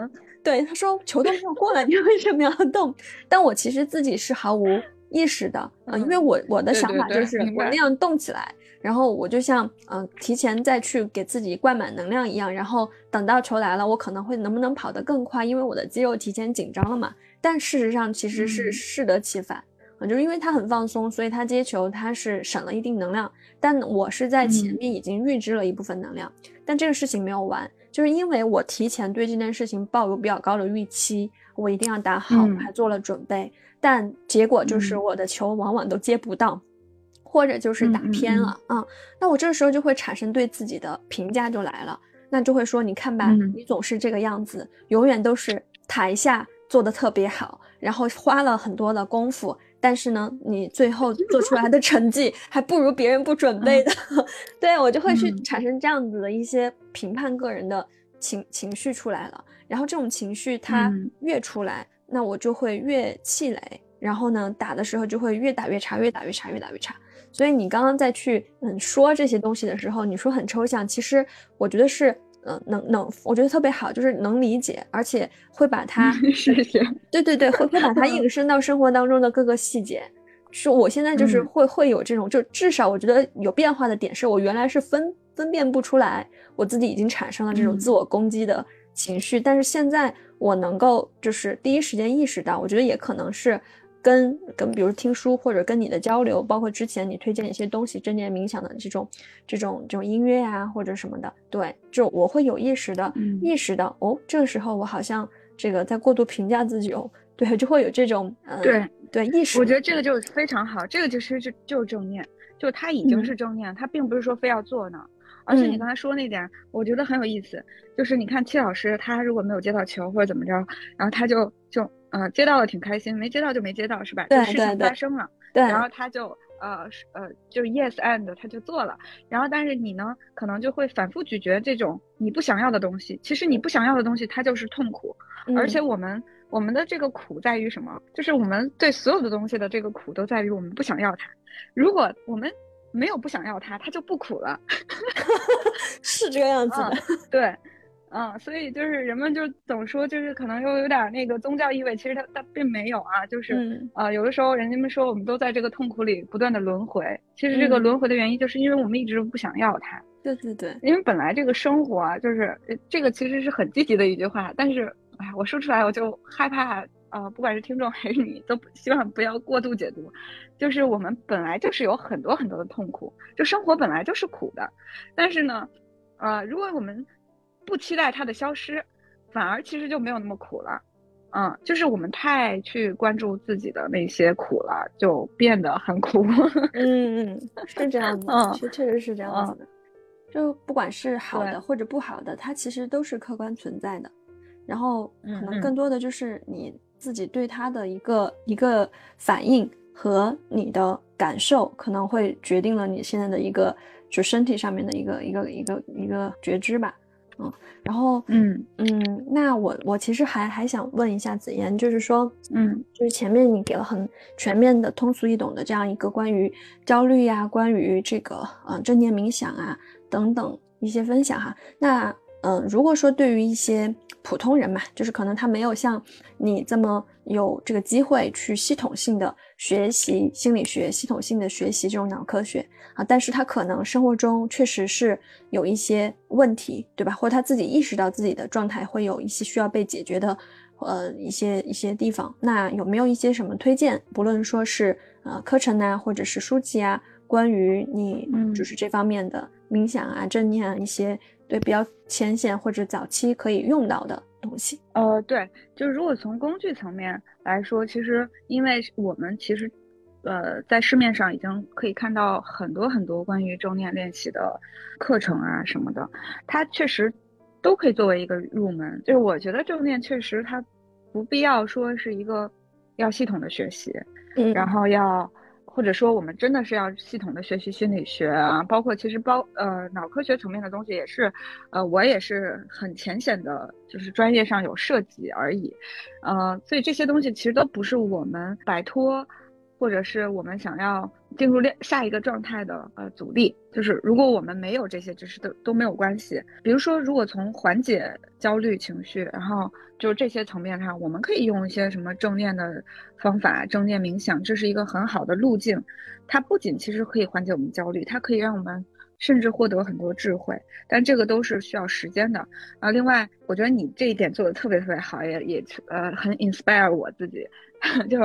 对，他说球都没有过来，你为什么要动？但我其实自己是毫无意识的呃，因为我我的想法就是我那样动起来，然后我就像嗯提前再去给自己灌满能量一样，然后等到球来了，我可能会能不能跑得更快，因为我的肌肉提前紧张了嘛。但事实上其实是适得其反啊，就是因为他很放松，所以他接球他是省了一定能量，但我是在前面已经预支了一部分能量，但这个事情没有完。就是因为我提前对这件事情抱有比较高的预期，我一定要打好，还做了准备，但结果就是我的球往往都接不到，或者就是打偏了啊。那我这时候就会产生对自己的评价就来了，那就会说你看吧，你总是这个样子，永远都是台下做的特别好，然后花了很多的功夫。但是呢，你最后 *laughs* 做出来的成绩还不如别人不准备的，*laughs* 对我就会去产生这样子的一些评判个人的情情绪出来了。然后这种情绪它越出来，那我就会越气馁。然后呢，打的时候就会越打越差，越打越差，越打越差。所以你刚刚在去嗯说这些东西的时候，你说很抽象，其实我觉得是。嗯，能能，我觉得特别好，就是能理解，而且会把它，*laughs* 对对对，会会把它 *laughs* 引申到生活当中的各个细节。是我现在就是会会有这种，就至少我觉得有变化的点，是我原来是分分辨不出来，我自己已经产生了这种自我攻击的情绪，但是现在我能够就是第一时间意识到，我觉得也可能是。跟跟，比如听书或者跟你的交流，包括之前你推荐一些东西，正念冥想的这种这种这种音乐啊，或者什么的，对，就我会有意识的意识到，哦，这个时候我好像这个在过度评价自己哦，对，就会有这种对对意识。我觉得这个就非常好，这个其实就就是正念，就它已经是正念，它并不是说非要做呢。而且你刚才说那点，我觉得很有意思，就是你看戚老师，他如果没有接到球或者怎么着，然后他就就。呃，接到了挺开心，没接到就没接到，是吧？对事情发生了，对。然后他就呃呃，就是 yes and 他就做了。然后但是你呢，可能就会反复咀嚼这种你不想要的东西。其实你不想要的东西，它就是痛苦。而且我们我们的这个苦在于什么？就是我们对所有的东西的这个苦都在于我们不想要它。如果我们没有不想要它，它就不苦了。*laughs* 是这个样子的，对。嗯，所以就是人们就总说，就是可能又有点那个宗教意味，其实它它并没有啊，就是呃，有的时候人家们说我们都在这个痛苦里不断的轮回，其实这个轮回的原因就是因为我们一直不想要它。对对对，因为本来这个生活啊，就是这个其实是很积极的一句话，但是哎，我说出来我就害怕啊，不管是听众还是你，都希望不要过度解读，就是我们本来就是有很多很多的痛苦，就生活本来就是苦的，但是呢，呃，如果我们不期待它的消失，反而其实就没有那么苦了，嗯，就是我们太去关注自己的那些苦了，就变得很苦。嗯 *laughs* 嗯，是这样子，嗯，确确实是这样子的。就不管是好的或者不好的，它其实都是客观存在的。然后可能更多的就是你自己对它的一个一个反应和你的感受，可能会决定了你现在的一个就身体上面的一个一个一个一个觉知吧。嗯，然后嗯嗯，那我我其实还还想问一下子妍，就是说，嗯，就是前面你给了很全面的、通俗易懂的这样一个关于焦虑呀、关于这个呃正念冥想啊等等一些分享哈。那嗯，如果说对于一些普通人嘛，就是可能他没有像你这么有这个机会去系统性的学习心理学、系统性的学习这种脑科学。啊，但是他可能生活中确实是有一些问题，对吧？或者他自己意识到自己的状态会有一些需要被解决的，呃，一些一些地方。那有没有一些什么推荐？不论说是呃课程啊，或者是书籍啊，关于你就是这方面的冥想啊、正念啊一些对比较浅显或者早期可以用到的东西。呃，对，就是如果从工具层面来说，其实因为我们其实。呃，在市面上已经可以看到很多很多关于正念练习的课程啊什么的，它确实都可以作为一个入门。就是我觉得正念确实它不必要说是一个要系统的学习，嗯，然后要或者说我们真的是要系统的学习心理学啊，包括其实包呃脑科学层面的东西也是，呃我也是很浅显的，就是专业上有涉及而已，呃，所以这些东西其实都不是我们摆脱。或者是我们想要进入下一个状态的呃阻力。就是如果我们没有这些知识都都没有关系。比如说，如果从缓解焦虑情绪，然后就这些层面上，我们可以用一些什么正念的方法，正念冥想，这是一个很好的路径。它不仅其实可以缓解我们焦虑，它可以让我们。甚至获得很多智慧，但这个都是需要时间的啊。另外，我觉得你这一点做的特别特别好，也也呃很 inspire 我自己，*laughs* 就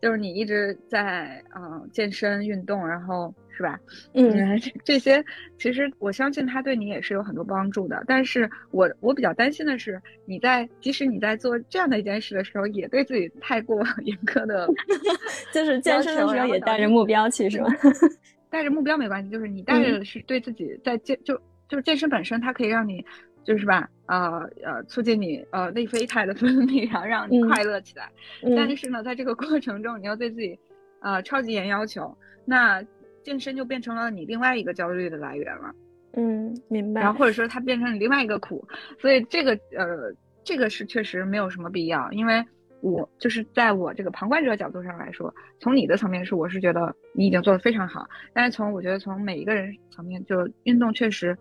就是你一直在嗯健身运动，然后是吧？嗯，这些其实我相信它对你也是有很多帮助的。但是我我比较担心的是，你在即使你在做这样的一件事的时候，也对自己太过 *laughs* 严苛的，*laughs* 就是健身的时候也带着目标去，是吗？*laughs* 带着目标没关系，就是你带着是对自己在健就就是健身本身，它可以让你就是吧，呃呃，促进你呃内啡肽的分泌，然后让你快乐起来。但是呢，在这个过程中，你要对自己呃超级严要求，那健身就变成了你另外一个焦虑的来源了。嗯，明白。然后或者说它变成你另外一个苦，所以这个呃这个是确实没有什么必要，因为。我就是在我这个旁观者角度上来说，从你的层面是，我是觉得你已经做得非常好。但是从我觉得从每一个人层面，就运动确实，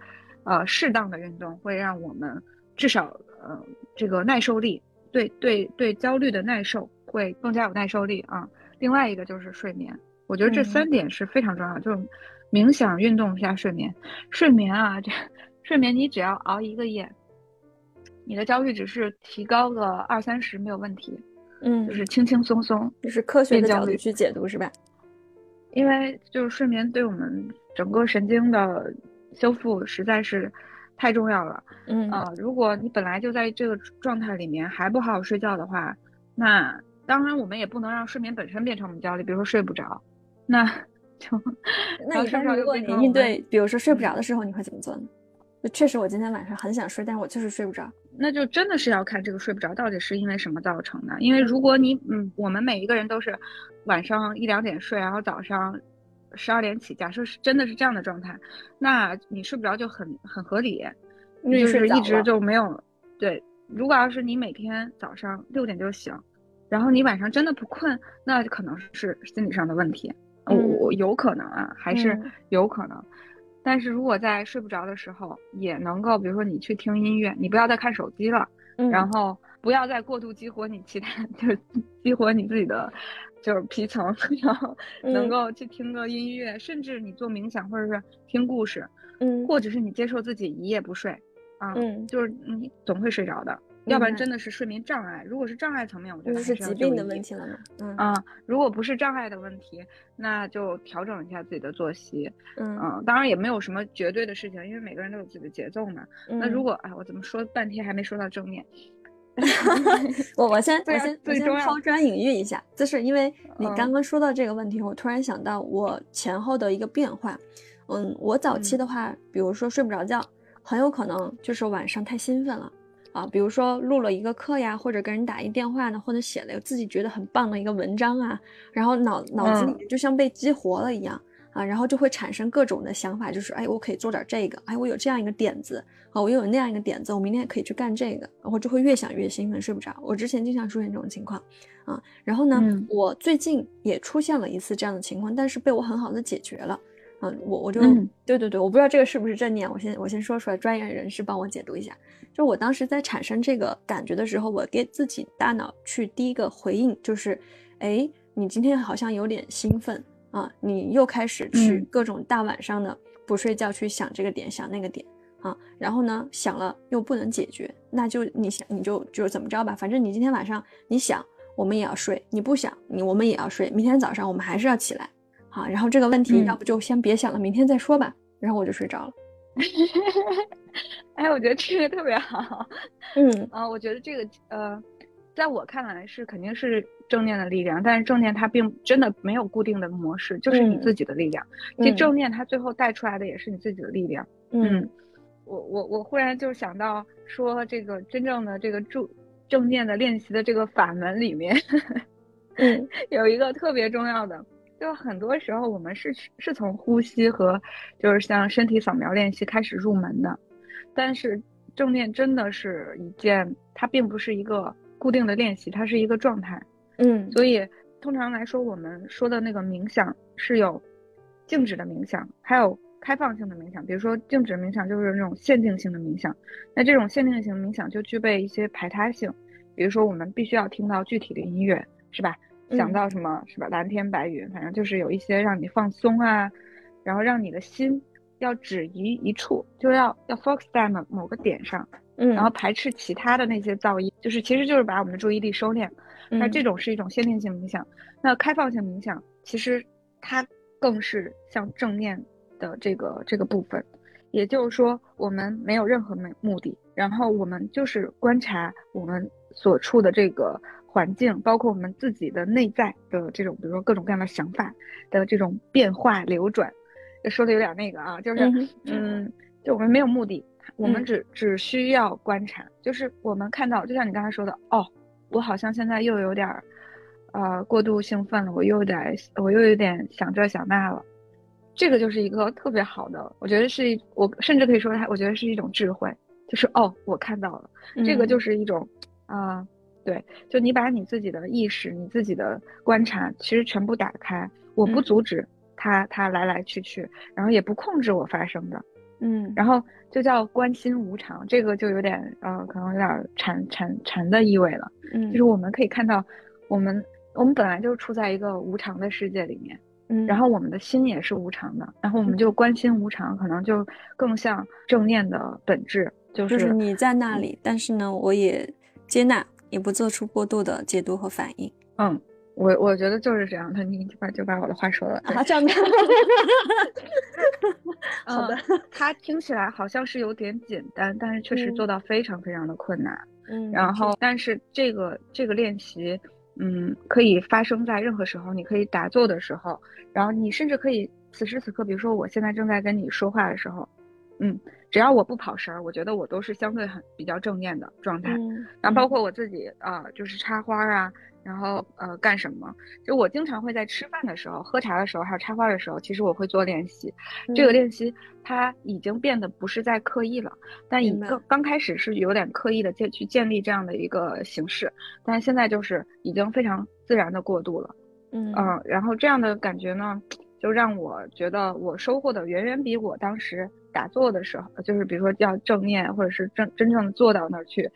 呃，适当的运动会让我们至少呃这个耐受力，对对对焦虑的耐受会更加有耐受力啊。另外一个就是睡眠，我觉得这三点是非常重要，就是冥想、运动加睡眠。睡眠啊，这睡眠你只要熬一个夜。你的焦虑只是提高个二三十没有问题，嗯，就是轻轻松松，就是科学的角度去解读是吧？因为就是睡眠对我们整个神经的修复实在是太重要了，嗯啊，如果你本来就在这个状态里面还不好好睡觉的话，那当然我们也不能让睡眠本身变成我们焦虑，比如说睡不着，那就 *laughs* 那一般如果你应对，比如说睡不着的时候，你会怎么做呢？确实，我今天晚上很想睡，但是我就是睡不着。那就真的是要看这个睡不着到底是因为什么造成的。因为如果你，嗯，我们每一个人都是晚上一两点睡，然后早上十二点起。假设是真的是这样的状态，那你睡不着就很很合理，就是一直就没有。对，如果要是你每天早上六点就醒，然后你晚上真的不困，那可能是心理上的问题。我有可能啊，还是有可能。但是如果在睡不着的时候，也能够，比如说你去听音乐，你不要再看手机了，然后不要再过度激活你其他，*laughs* 就是激活你自己的，就是皮层，*laughs* 然后能够去听个音乐，甚至你做冥想或者是听故事，嗯，或者是你接受自己一夜不睡，啊，嗯，就是你总会睡着的。要不然真的是睡眠障碍。如果是障碍层面，我觉得是疾病的问题了嘛。嗯啊，如果不是障碍的问题，那就调整一下自己的作息。嗯嗯，当然也没有什么绝对的事情，因为每个人都有自己的节奏嘛。那如果哎，我怎么说半天还没说到正面？*laughs* 我我先 *laughs* 我先我先抛砖引玉一下，就是因为你刚刚说到这个问题，我突然想到我前后的一个变化。嗯，我早期的话，比如说睡不着觉，很有可能就是晚上太兴奋了。啊，比如说录了一个课呀，或者跟人打一电话呢，或者写了自己觉得很棒的一个文章啊，然后脑脑子里面就像被激活了一样啊，然后就会产生各种的想法，就是哎，我可以做点这个，哎，我有这样一个点子啊，我又有那样一个点子，我明天也可以去干这个，然后就会越想越兴奋，睡不着。我之前经常出现这种情况啊，然后呢，我最近也出现了一次这样的情况，但是被我很好的解决了。嗯，我我就对对对，我不知道这个是不是正念，我先我先说出来，专业人士帮我解读一下。就我当时在产生这个感觉的时候，我给自己大脑去第一个回应就是，哎，你今天好像有点兴奋啊，你又开始去各种大晚上的不睡觉去想这个点想那个点啊，然后呢想了又不能解决，那就你想你就就怎么着吧，反正你今天晚上你想我们也要睡，你不想你我们也要睡，明天早上我们还是要起来。啊，然后这个问题要不就先别想了，明天再说吧。然后我就睡着了。*laughs* 哎，我觉得这个特别好。嗯啊，我觉得这个呃，在我看来是肯定是正念的力量，但是正念它并真的没有固定的模式，就是你自己的力量。其实正念它最后带出来的也是你自己的力量。嗯，我我我忽然就想到说，这个真正的这个正正念的练习的这个法门里面，嗯，*laughs* 有一个特别重要的。就很多时候，我们是是从呼吸和就是像身体扫描练习开始入门的，但是正念真的是一件，它并不是一个固定的练习，它是一个状态。嗯，所以通常来说，我们说的那个冥想是有静止的冥想，还有开放性的冥想。比如说静止冥想就是那种限定性的冥想，那这种限定性冥想就具备一些排他性。比如说我们必须要听到具体的音乐，是吧？想到什么是吧？蓝天白云，反正就是有一些让你放松啊，然后让你的心要只于一处，就要要 focus 在某某个点上，嗯，然后排斥其他的那些噪音，就是其实就是把我们的注意力收敛。那这种是一种限定性冥想。那开放性冥想其实它更是像正念的这个这个部分，也就是说我们没有任何目目的，然后我们就是观察我们所处的这个。环境包括我们自己的内在的这种，比如说各种各样的想法的这种变化流转，说的有点那个啊，就是嗯，就我们没有目的，我们只只需要观察，就是我们看到，就像你刚才说的，哦，我好像现在又有点，呃，过度兴奋了，我又有点，我又有点想这想那了，这个就是一个特别好的，我觉得是一，我甚至可以说它，我觉得是一种智慧，就是哦，我看到了，这个就是一种啊。对，就你把你自己的意识、你自己的观察，其实全部打开，我不阻止它，它来来去去，然后也不控制我发生的，嗯，然后就叫关心无常，这个就有点呃，可能有点禅禅禅的意味了，嗯，就是我们可以看到，我们我们本来就处在一个无常的世界里面，嗯，然后我们的心也是无常的，然后我们就关心无常，可能就更像正念的本质，就是你在那里，但是呢，我也接纳。也不做出过度的解读和反应。嗯，我我觉得就是这样的。你就把就把我的话说了。啊，这样的。*laughs* 好的。它听起来好像是有点简单，但是确实做到非常非常的困难。嗯。然后，但是这个这个练习，嗯，可以发生在任何时候。你可以打坐的时候，然后你甚至可以此时此刻，比如说我现在正在跟你说话的时候。嗯，只要我不跑神儿，我觉得我都是相对很比较正念的状态。然后包括我自己啊，就是插花啊，然后呃干什么？就我经常会在吃饭的时候、喝茶的时候，还有插花的时候，其实我会做练习。这个练习它已经变得不是在刻意了，但一个刚开始是有点刻意的建去建立这样的一个形式，但是现在就是已经非常自然的过渡了。嗯嗯，然后这样的感觉呢，就让我觉得我收获的远远比我当时。打坐的时候，就是比如说要正念，或者是真真正的坐到那儿去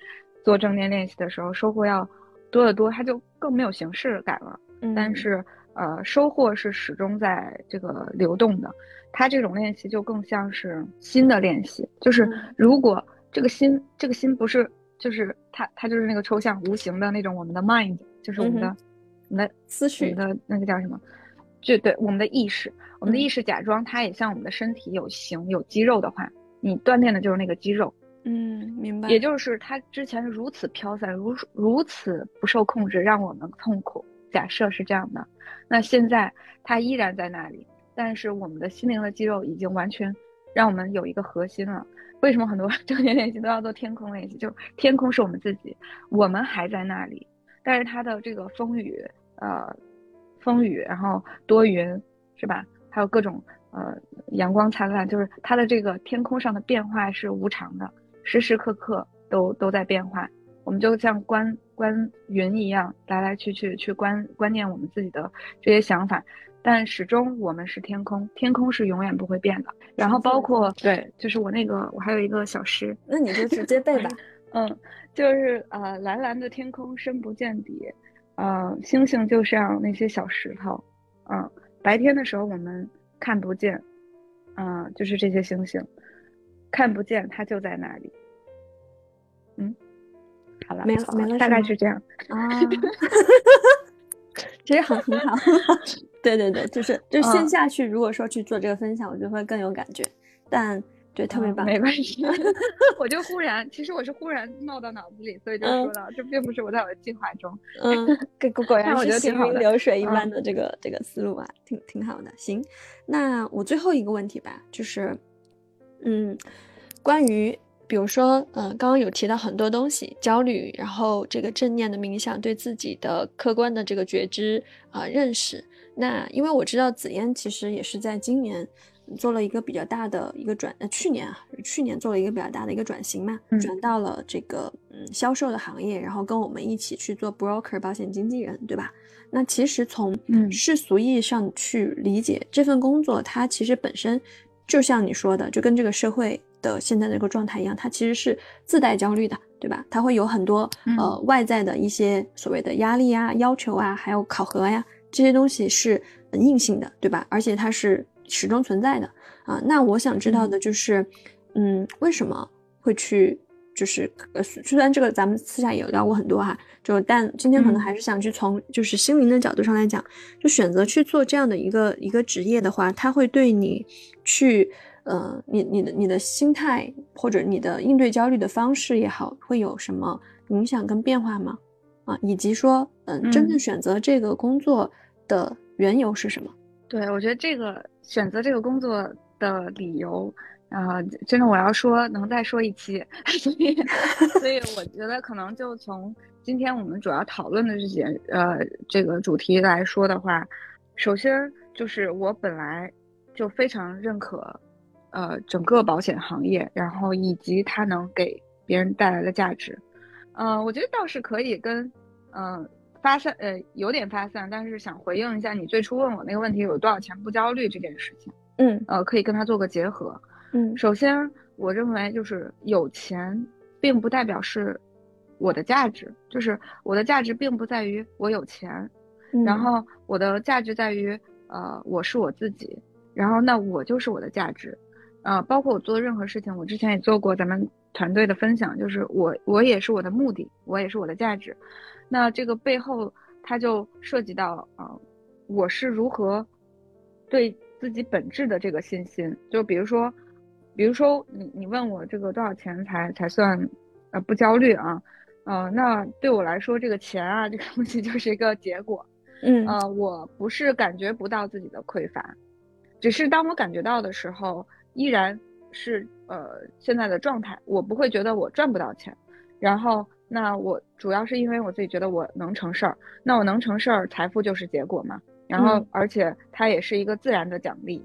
做正念练习的时候，收获要多得多，它就更没有形式感了。嗯，但是呃，收获是始终在这个流动的。它这种练习就更像是心的练习，就是如果这个心，这个心不是，就是它，它就是那个抽象无形的那种我们的 mind，就是我们的我们的思绪的那个叫什么？就对我们的意识。我们的意识假装它也像我们的身体有形有肌肉的话，你锻炼的就是那个肌肉。嗯，明白。也就是它之前如此飘散，如如此不受控制，让我们痛苦。假设是这样的，那现在它依然在那里，但是我们的心灵的肌肉已经完全让我们有一个核心了。为什么很多 *laughs* 正念练习都要做天空练习？就天空是我们自己，我们还在那里，但是它的这个风雨，呃，风雨，然后多云，是吧？还有各种呃阳光灿烂，就是它的这个天空上的变化是无常的，时时刻刻都都在变化。我们就像观观云一样，来来去去去观观念我们自己的这些想法，但始终我们是天空，天空是永远不会变的。然后包括对，就是我那个我还有一个小诗，那你就直接背吧。*laughs* 嗯，就是呃蓝蓝的天空深不见底，呃星星就像那些小石头，嗯。白天的时候我们看不见，嗯，就是这些星星，看不见，它就在那里。嗯，好了，没了，没了，大概是这样啊。*laughs* 其实很很好，*laughs* 对对对，就是就线下去，如果说去做这个分享，我觉得会更有感觉，但。对，特别棒，没关系。*laughs* 我就忽然，其实我是忽然冒到脑子里，所以就说到，这并不是我在我的计划中。嗯，果果然是行云流水一般的这个这个思路啊，挺挺好的。行，那我最后一个问题吧，就是，嗯，关于比如说，嗯，刚刚有提到很多东西，焦虑，然后这个正念的冥想，对自己的客观的这个觉知啊认识。那因为我知道紫嫣其实也是在今年。做了一个比较大的一个转，呃，去年啊，去年做了一个比较大的一个转型嘛，转到了这个嗯销售的行业，然后跟我们一起去做 broker 保险经纪人，对吧？那其实从世俗意义上去理解这份工作，它其实本身就像你说的，就跟这个社会的现在这个状态一样，它其实是自带焦虑的，对吧？它会有很多呃外在的一些所谓的压力啊、要求啊，还有考核呀，这些东西是硬性的，对吧？而且它是始终存在的啊。那我想知道的就是，嗯，为什么会去？就是呃，虽然这个咱们私下也聊过很多哈，就但今天可能还是想去从就是心灵的角度上来讲，就选择去做这样的一个一个职业的话，它会对你去呃，你你的你的心态或者你的应对焦虑的方式也好，会有什么影响跟变化吗？啊，以及说嗯，真正选择这个工作的缘由是什么？对我觉得这个选择这个工作的理由。啊，真的，我要说能再说一期，*laughs* 所以，所以 *laughs* 我觉得可能就从今天我们主要讨论的这些呃这个主题来说的话，首先就是我本来就非常认可，呃整个保险行业，然后以及它能给别人带来的价值，嗯，我觉得倒是可以跟嗯发散呃有点发散，但是想回应一下你最初问我那个问题，有多少钱不焦虑这件事情，嗯，呃可以跟它做个结合。嗯，首先，我认为就是有钱，并不代表是我的价值，就是我的价值并不在于我有钱，然后我的价值在于，呃，我是我自己，然后那我就是我的价值，呃，包括我做任何事情，我之前也做过咱们团队的分享，就是我我也是我的目的，我也是我的价值，那这个背后它就涉及到啊，我是如何对自己本质的这个信心，就比如说。比如说，你你问我这个多少钱才才算，呃，不焦虑啊？呃，那对我来说，这个钱啊，这个东西就是一个结果。嗯，呃，我不是感觉不到自己的匮乏，只是当我感觉到的时候，依然是呃现在的状态，我不会觉得我赚不到钱。然后，那我主要是因为我自己觉得我能成事儿，那我能成事儿，财富就是结果嘛。然后，而且它也是一个自然的奖励。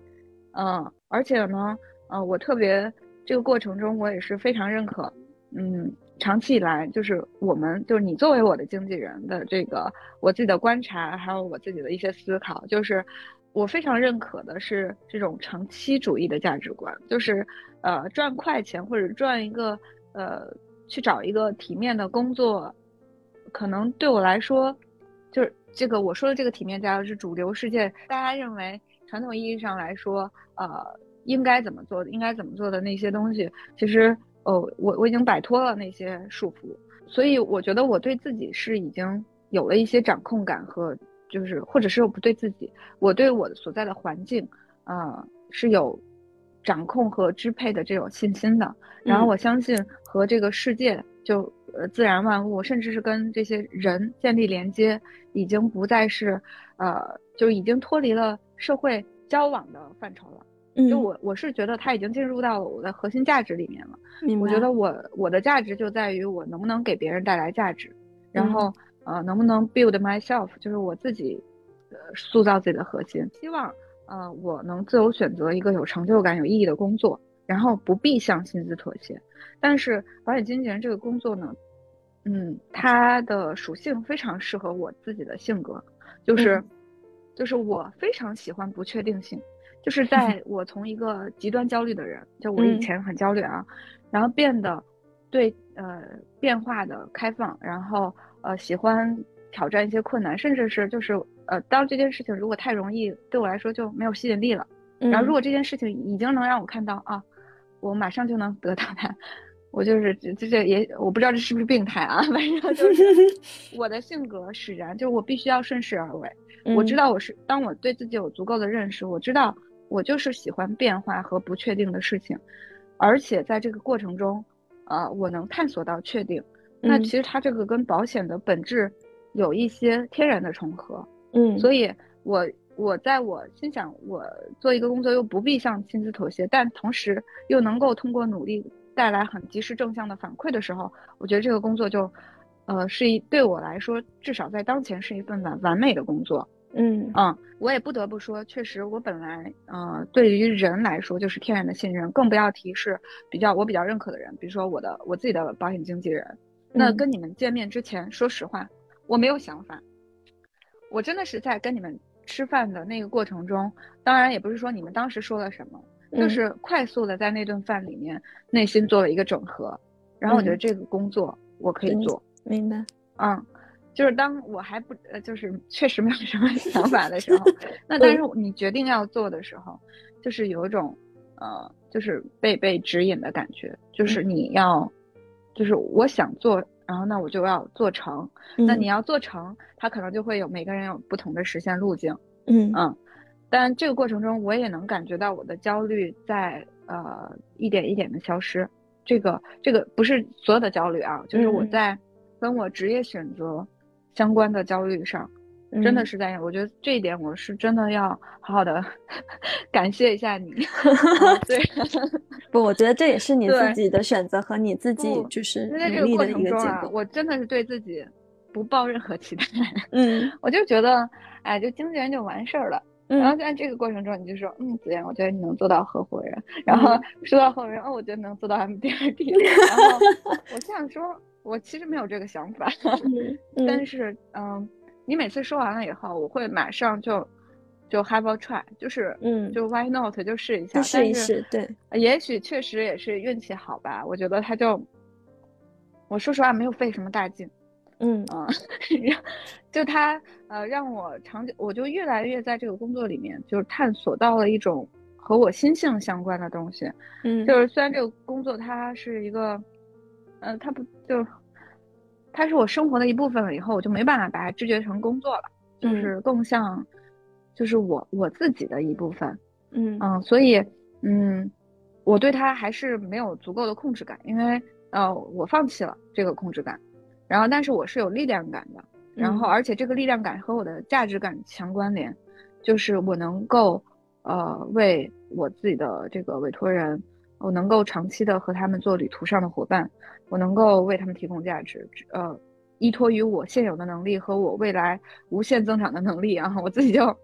嗯，而且呢。呃，我特别这个过程中，我也是非常认可。嗯，长期以来，就是我们，就是你作为我的经纪人的这个我自己的观察，还有我自己的一些思考，就是我非常认可的是这种长期主义的价值观，就是呃赚快钱或者赚一个呃去找一个体面的工作，可能对我来说，就是这个我说的这个体面价值是主流世界大家认为传统意义上来说，呃。应该怎么做？应该怎么做的那些东西，其实，哦，我我已经摆脱了那些束缚，所以我觉得我对自己是已经有了一些掌控感和，就是或者是我不对自己，我对我所在的环境，啊，是有掌控和支配的这种信心的。然后我相信和这个世界，就呃自然万物，甚至是跟这些人建立连接，已经不再是，呃，就已经脱离了社会交往的范畴了。就我我是觉得它已经进入到了我的核心价值里面了。我觉得我我的价值就在于我能不能给别人带来价值，然后呃能不能 build myself，就是我自己呃塑造自己的核心。希望呃我能自由选择一个有成就感、有意义的工作，然后不必向薪资妥协。但是保险经纪人这个工作呢，嗯，它的属性非常适合我自己的性格，就是就是我非常喜欢不确定性。就是在我从一个极端焦虑的人，就我以前很焦虑啊，然后变得对呃变化的开放，然后呃喜欢挑战一些困难，甚至是就是呃当这件事情如果太容易对我来说就没有吸引力了，然后如果这件事情已经能让我看到啊，我马上就能得到它，我就是这这也我不知道这是不是病态啊，反正就是 *laughs* 我的性格使然，就是我必须要顺势而为，我知道我是当我对自己有足够的认识，我知道。我就是喜欢变化和不确定的事情，而且在这个过程中，呃，我能探索到确定。那其实它这个跟保险的本质有一些天然的重合。嗯，所以我我在我心想，我做一个工作又不必向薪资妥协，但同时又能够通过努力带来很及时正向的反馈的时候，我觉得这个工作就，呃，是一对我来说，至少在当前是一份完完美的工作。嗯嗯，我也不得不说，确实我本来呃对于人来说就是天然的信任，更不要提是比较我比较认可的人，比如说我的我自己的保险经纪人。那跟你们见面之前，说实话，我没有想法。我真的是在跟你们吃饭的那个过程中，当然也不是说你们当时说了什么，就是快速的在那顿饭里面内心做了一个整合，然后我觉得这个工作我可以做。明白。嗯，就是当我还不呃，就是确实没有什么 *laughs* 想法的时候，那但是你决定要做的时候，就是有一种呃，就是被被指引的感觉，就是你要。就是我想做，然后那我就要做成。那你要做成，它可能就会有每个人有不同的实现路径。嗯嗯，但这个过程中，我也能感觉到我的焦虑在呃一点一点的消失。这个这个不是所有的焦虑啊，就是我在跟我职业选择相关的焦虑上。真的是在，我觉得这一点我是真的要好好的 *laughs* 感谢一下你。*laughs* 对，*laughs* 不，我觉得这也是你自己的选择和你自己就是在这个过程中啊，我真的是对自己不抱任何期待。嗯，我就觉得，哎，就经纪人就完事儿了。然后在这个过程中，你就说，嗯，子妍，我觉得你能做到合伙人。然后说到合伙人，哦，我觉得能做到 MDRT。然后我想说，我其实没有这个想法，*laughs* 但是，嗯。你每次说完了以后，我会马上就就 have a try，就是嗯，就 why not 就试一下，试一试，对，也许确实也是运气好吧。我觉得他就，我说实话没有费什么大劲，嗯 *laughs* 啊，就他呃让我长久，我就越来越在这个工作里面就是探索到了一种和我心性相关的东西，嗯，就是虽然这个工作它是一个，呃，它不就。它是我生活的一部分了，以后我就没办法把它知觉成工作了，就是更像，就是我我自己的一部分，嗯嗯，所以嗯，我对它还是没有足够的控制感，因为呃，我放弃了这个控制感，然后但是我是有力量感的，然后而且这个力量感和我的价值感强关联，就是我能够呃为我自己的这个委托人，我能够长期的和他们做旅途上的伙伴。我能够为他们提供价值，呃，依托于我现有的能力和我未来无限增长的能力啊，我自己就，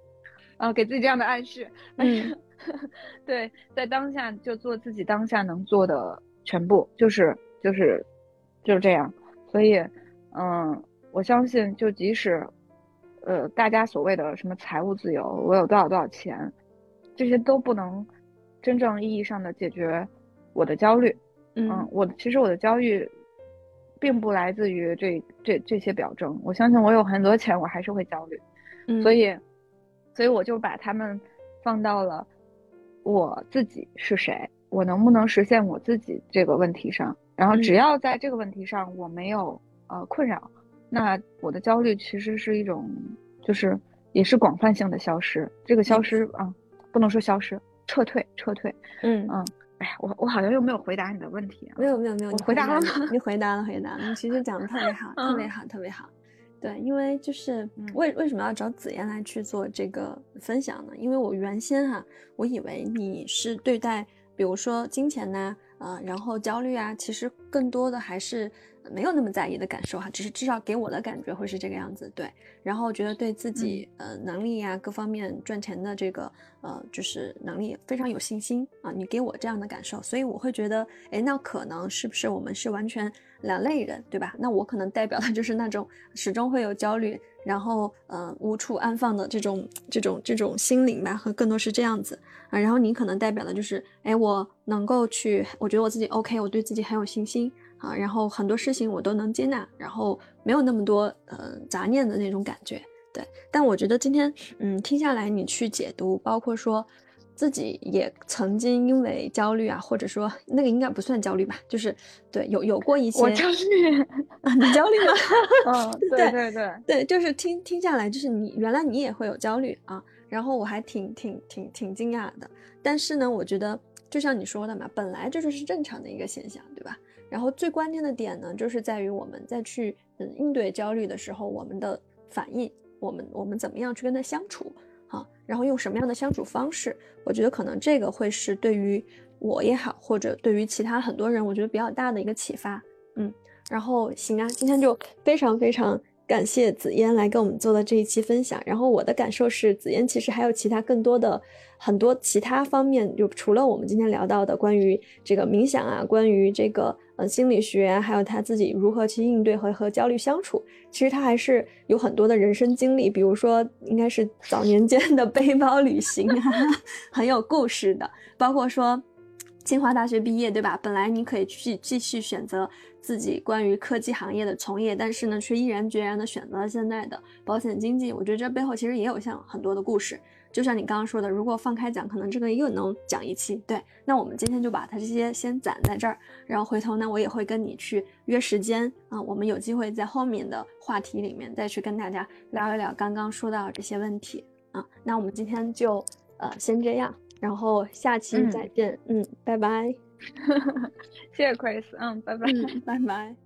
啊，给自己这样的暗示，嗯，*laughs* 对，在当下就做自己当下能做的全部，就是就是就是这样，所以，嗯，我相信，就即使，呃，大家所谓的什么财务自由，我有多少多少钱，这些都不能真正意义上的解决我的焦虑。嗯，我其实我的焦虑，并不来自于这这这些表征。我相信我有很多钱，我还是会焦虑。嗯，所以，所以我就把他们放到了我自己是谁，我能不能实现我自己这个问题上。然后，只要在这个问题上我没有呃困扰，那我的焦虑其实是一种，就是也是广泛性的消失。这个消失啊，不能说消失，撤退，撤退。嗯嗯。哎呀，我我好像又没有回答你的问题啊！没有没有没有，你回答了吗？你回答了回答了，你其实讲的特别好，特别好，特别好。对，因为就是为为什么要找紫嫣来去做这个分享呢？因为我原先哈，我以为你是对待，比如说金钱呐，啊，然后焦虑啊，其实更多的还是。没有那么在意的感受哈，只是至少给我的感觉会是这个样子，对。然后觉得对自己呃能力呀各方面赚钱的这个呃就是能力非常有信心啊，你给我这样的感受，所以我会觉得，哎，那可能是不是我们是完全两类人，对吧？那我可能代表的就是那种始终会有焦虑，然后呃无处安放的这种这种这种心灵吧，和更多是这样子啊。然后你可能代表的就是，哎，我能够去，我觉得我自己 OK，我对自己很有信心。啊，然后很多事情我都能接纳，然后没有那么多呃杂念的那种感觉，对。但我觉得今天嗯听下来，你去解读，包括说自己也曾经因为焦虑啊，或者说那个应该不算焦虑吧，就是对有有过一些我焦虑啊，你焦虑吗？*laughs* 嗯，对对对对，就是听听下来，就是你原来你也会有焦虑啊，然后我还挺挺挺挺惊讶的。但是呢，我觉得就像你说的嘛，本来这就是正常的一个现象，对吧？然后最关键的点呢，就是在于我们在去嗯应对焦虑的时候，我们的反应，我们我们怎么样去跟他相处啊？然后用什么样的相处方式？我觉得可能这个会是对于我也好，或者对于其他很多人，我觉得比较大的一个启发。嗯，然后行啊，今天就非常非常。感谢紫嫣来跟我们做的这一期分享。然后我的感受是，紫嫣其实还有其他更多的很多其他方面，就除了我们今天聊到的关于这个冥想啊，关于这个呃心理学，还有他自己如何去应对和和焦虑相处，其实他还是有很多的人生经历，比如说应该是早年间的背包旅行啊，*laughs* 很有故事的，包括说。清华大学毕业，对吧？本来你可以去继续选择自己关于科技行业的从业，但是呢，却毅然决然的选择了现在的保险经纪。我觉得这背后其实也有像很多的故事。就像你刚刚说的，如果放开讲，可能这个又能讲一期。对，那我们今天就把它这些先攒在这儿，然后回头呢，我也会跟你去约时间啊，我们有机会在后面的话题里面再去跟大家聊一聊刚刚说到这些问题啊。那我们今天就呃先这样。然后下期再见，嗯，拜拜，*laughs* 谢谢 Chris，嗯，拜拜，拜拜。